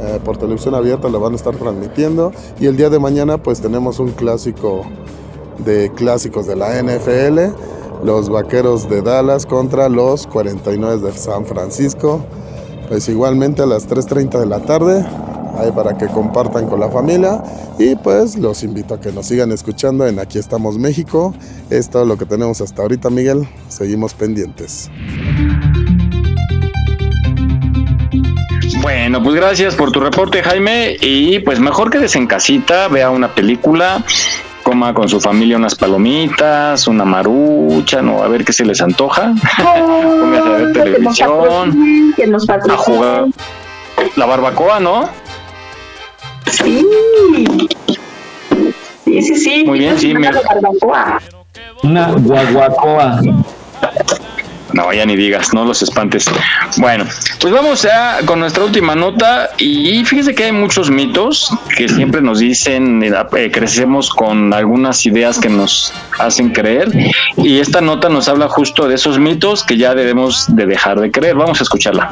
eh, por televisión abierta lo van a estar transmitiendo. Y el día de mañana pues tenemos un clásico de clásicos de la NFL. Los Vaqueros de Dallas contra los 49 de San Francisco. Pues igualmente a las 3.30 de la tarde ahí para que compartan con la familia y pues los invito a que nos sigan escuchando en Aquí estamos México. Es todo lo que tenemos hasta ahorita, Miguel. Seguimos pendientes. Bueno, pues gracias por tu reporte, Jaime. Y pues mejor que en casita, vea una película, coma con su familia unas palomitas, una marucha, no, a ver qué se les antoja. [LAUGHS] A ver televisión, a jugar la barbacoa, ¿no? Sí. Sí, sí, sí. Muy bien, sí. Me... Una guaguacoa. No, vaya ni digas, no los espantes. Bueno, pues vamos ya con nuestra última nota y fíjese que hay muchos mitos que siempre nos dicen, eh, crecemos con algunas ideas que nos hacen creer y esta nota nos habla justo de esos mitos que ya debemos de dejar de creer. Vamos a escucharla.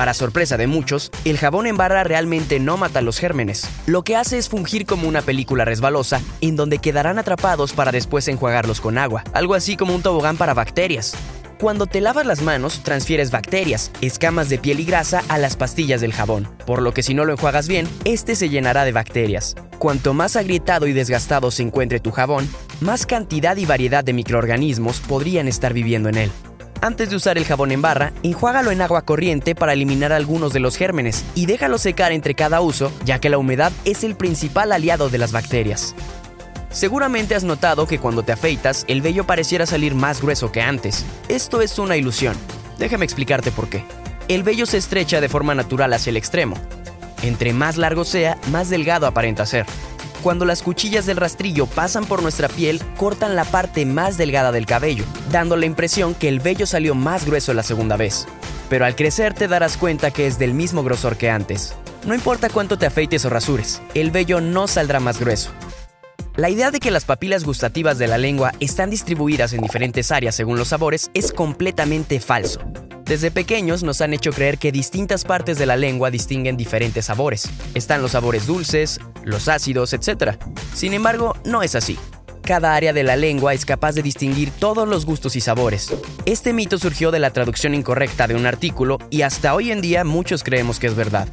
Para sorpresa de muchos, el jabón en barra realmente no mata los gérmenes. Lo que hace es fungir como una película resbalosa en donde quedarán atrapados para después enjuagarlos con agua, algo así como un tobogán para bacterias. Cuando te lavas las manos, transfieres bacterias, escamas de piel y grasa a las pastillas del jabón, por lo que si no lo enjuagas bien, este se llenará de bacterias. Cuanto más agrietado y desgastado se encuentre tu jabón, más cantidad y variedad de microorganismos podrían estar viviendo en él. Antes de usar el jabón en barra, enjuágalo en agua corriente para eliminar algunos de los gérmenes y déjalo secar entre cada uso, ya que la humedad es el principal aliado de las bacterias. Seguramente has notado que cuando te afeitas, el vello pareciera salir más grueso que antes. Esto es una ilusión. Déjame explicarte por qué. El vello se estrecha de forma natural hacia el extremo. Entre más largo sea, más delgado aparenta ser. Cuando las cuchillas del rastrillo pasan por nuestra piel, cortan la parte más delgada del cabello, dando la impresión que el vello salió más grueso la segunda vez. Pero al crecer te darás cuenta que es del mismo grosor que antes. No importa cuánto te afeites o rasures, el vello no saldrá más grueso. La idea de que las papilas gustativas de la lengua están distribuidas en diferentes áreas según los sabores es completamente falso. Desde pequeños nos han hecho creer que distintas partes de la lengua distinguen diferentes sabores. Están los sabores dulces, los ácidos, etc. Sin embargo, no es así. Cada área de la lengua es capaz de distinguir todos los gustos y sabores. Este mito surgió de la traducción incorrecta de un artículo y hasta hoy en día muchos creemos que es verdad.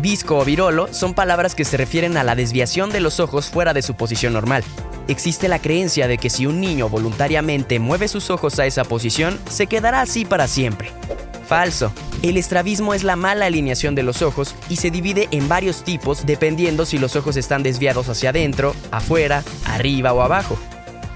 Visco o virolo son palabras que se refieren a la desviación de los ojos fuera de su posición normal, existe la creencia de que si un niño voluntariamente mueve sus ojos a esa posición, se quedará así para siempre. Falso. El estrabismo es la mala alineación de los ojos y se divide en varios tipos dependiendo si los ojos están desviados hacia adentro, afuera, arriba o abajo.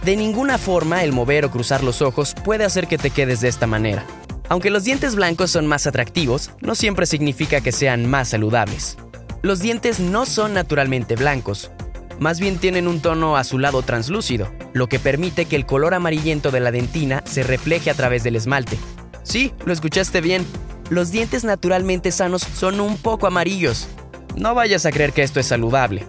De ninguna forma el mover o cruzar los ojos puede hacer que te quedes de esta manera. Aunque los dientes blancos son más atractivos, no siempre significa que sean más saludables. Los dientes no son naturalmente blancos, más bien tienen un tono azulado translúcido, lo que permite que el color amarillento de la dentina se refleje a través del esmalte. Sí, lo escuchaste bien. Los dientes naturalmente sanos son un poco amarillos. No vayas a creer que esto es saludable.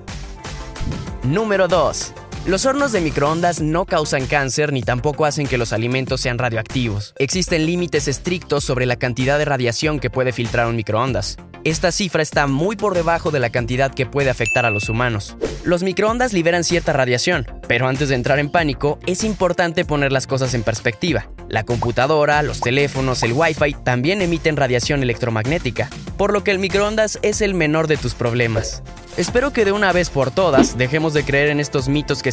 Número 2. Los hornos de microondas no causan cáncer ni tampoco hacen que los alimentos sean radioactivos. Existen límites estrictos sobre la cantidad de radiación que puede filtrar un microondas. Esta cifra está muy por debajo de la cantidad que puede afectar a los humanos. Los microondas liberan cierta radiación, pero antes de entrar en pánico, es importante poner las cosas en perspectiva. La computadora, los teléfonos, el Wi-Fi también emiten radiación electromagnética, por lo que el microondas es el menor de tus problemas. Espero que de una vez por todas dejemos de creer en estos mitos que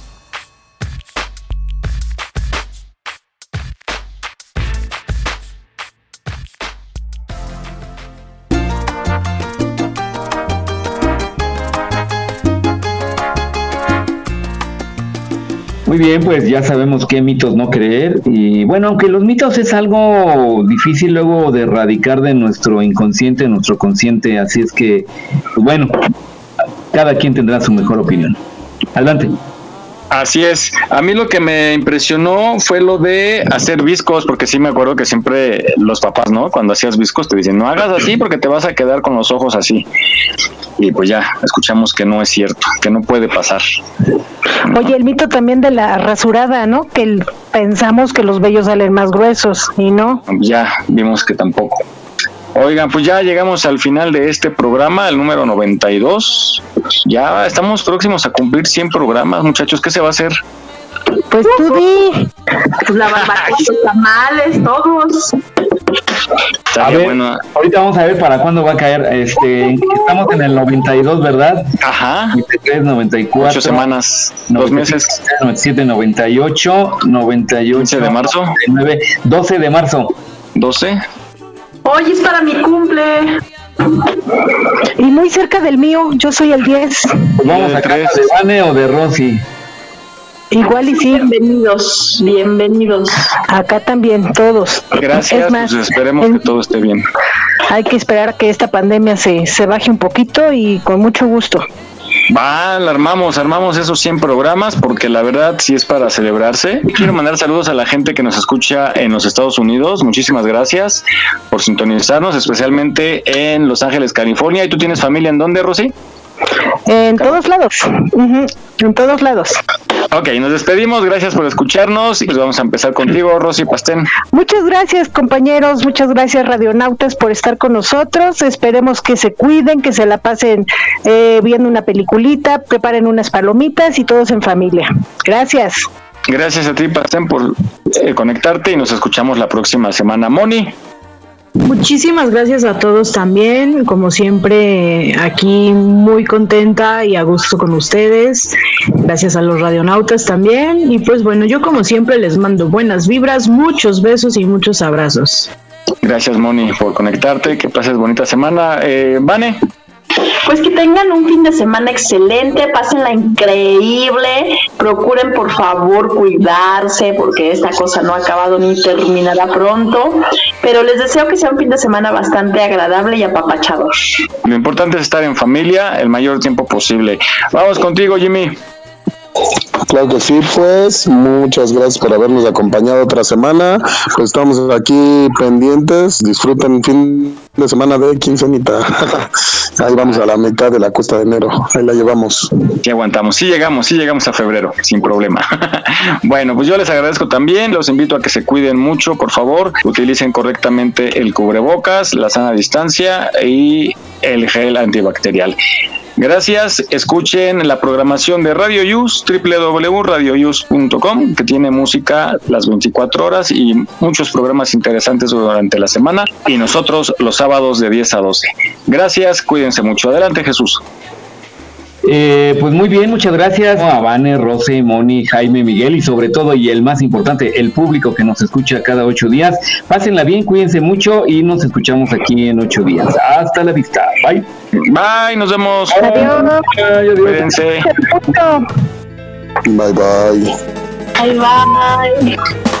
Muy bien, pues ya sabemos qué mitos no creer. Y bueno, aunque los mitos es algo difícil luego de erradicar de nuestro inconsciente, nuestro consciente, así es que, pues bueno, cada quien tendrá su mejor opinión. Adelante. Así es. A mí lo que me impresionó fue lo de hacer viscos, porque sí me acuerdo que siempre los papás, ¿no? Cuando hacías viscos te dicen, no hagas así porque te vas a quedar con los ojos así. Y pues ya, escuchamos que no es cierto, que no puede pasar. Oye, el mito también de la rasurada, ¿no? Que pensamos que los vellos salen más gruesos y no. Ya vimos que tampoco. Oigan, pues ya llegamos al final de este programa, el número 92. Ya estamos próximos a cumplir 100 programas, muchachos. ¿Qué se va a hacer? Pues tú di. Pues la barbacoa, [LAUGHS] los tamales, todos. A ver, ahorita vamos a ver para cuándo va a caer. Este, estamos en el 92, ¿verdad? Ajá. 93, 94. Ocho semanas, dos meses. 97, 98, 98. 15 de marzo. 99, 12 de marzo. 12. Hoy es para mi cumple. Y muy cerca del mío, yo soy el 10. Pues vamos a casa de Vane o de Rosy. Igual y sí. Bienvenidos, bienvenidos. Acá también, todos. Gracias, Es más, pues esperemos que todo esté bien. hay que esperar a que esta pandemia se, se baje un poquito y con mucho gusto. Va, la armamos, armamos esos 100 programas porque la verdad sí es para celebrarse. Quiero mandar saludos a la gente que nos escucha en los Estados Unidos. Muchísimas gracias por sintonizarnos, especialmente en Los Ángeles, California. ¿Y tú tienes familia en dónde, Rosy? En todos lados. Ujú, En todos lados. Ok, nos despedimos. Gracias por escucharnos y pues vamos a empezar contigo, Rosy Pastén. Muchas gracias compañeros, muchas gracias radionautas por estar con nosotros. Esperemos que se cuiden, que se la pasen eh, viendo una peliculita, preparen unas palomitas y todos en familia. Gracias. Gracias a ti, Pastén, por eh, conectarte y nos escuchamos la próxima semana. Moni. Muchísimas gracias a todos también, como siempre aquí muy contenta y a gusto con ustedes, gracias a los radionautas también y pues bueno, yo como siempre les mando buenas vibras, muchos besos y muchos abrazos. Gracias, Moni, por conectarte. Que pases bonita semana. Eh, Vane. Pues que tengan un fin de semana excelente, pásenla increíble, procuren por favor cuidarse porque esta cosa no ha acabado ni terminará pronto, pero les deseo que sea un fin de semana bastante agradable y apapachador. Lo importante es estar en familia el mayor tiempo posible. Vamos contigo, Jimmy. Claro que sí, pues muchas gracias por habernos acompañado otra semana. Pues estamos aquí pendientes. Disfruten fin de semana de quincenita. [LAUGHS] Ahí vamos a la mitad de la cuesta de enero. Ahí la llevamos. Sí aguantamos, sí llegamos, sí llegamos a febrero, sin problema. [LAUGHS] bueno, pues yo les agradezco también, los invito a que se cuiden mucho, por favor, utilicen correctamente el cubrebocas, la sana distancia y el gel antibacterial. Gracias, escuchen la programación de Radio Yus, www.radioyus.com, que tiene música las 24 horas y muchos programas interesantes durante la semana y nosotros los sábados de 10 a 12. Gracias, cuídense mucho. Adelante, Jesús. Eh, pues muy bien, muchas gracias a Vane, Rose, Moni, Jaime, Miguel y sobre todo, y el más importante, el público que nos escucha cada ocho días. Pásenla bien, cuídense mucho y nos escuchamos aquí en ocho días. Hasta la vista. Bye. Bye, nos vemos. Adiós. Cuídense. Bye bye. Bye bye.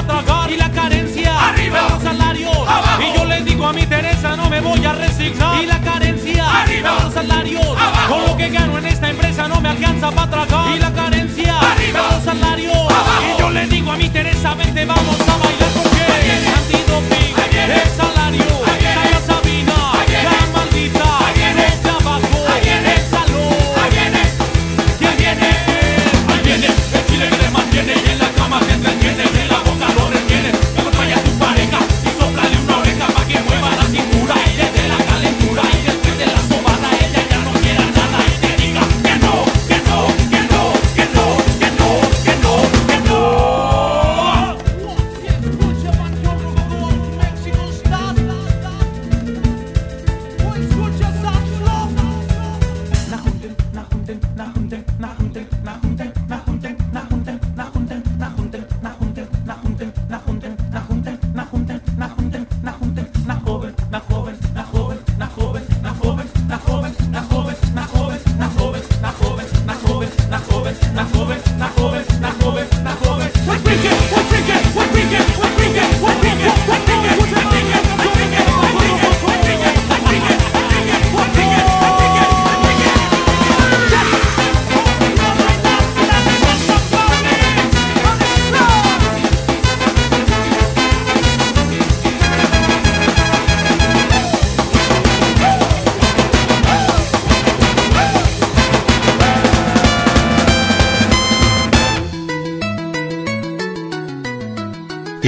me voy a resignar. Y la carencia, arriba. Los salarios, abajo. Con lo que gano en esta empresa no me alcanza para tragar. Y la carencia, arriba. Los salarios, abajo. Y yo le digo a mi Teresa vente vamos a bailar porque antidoping, el salario, Tania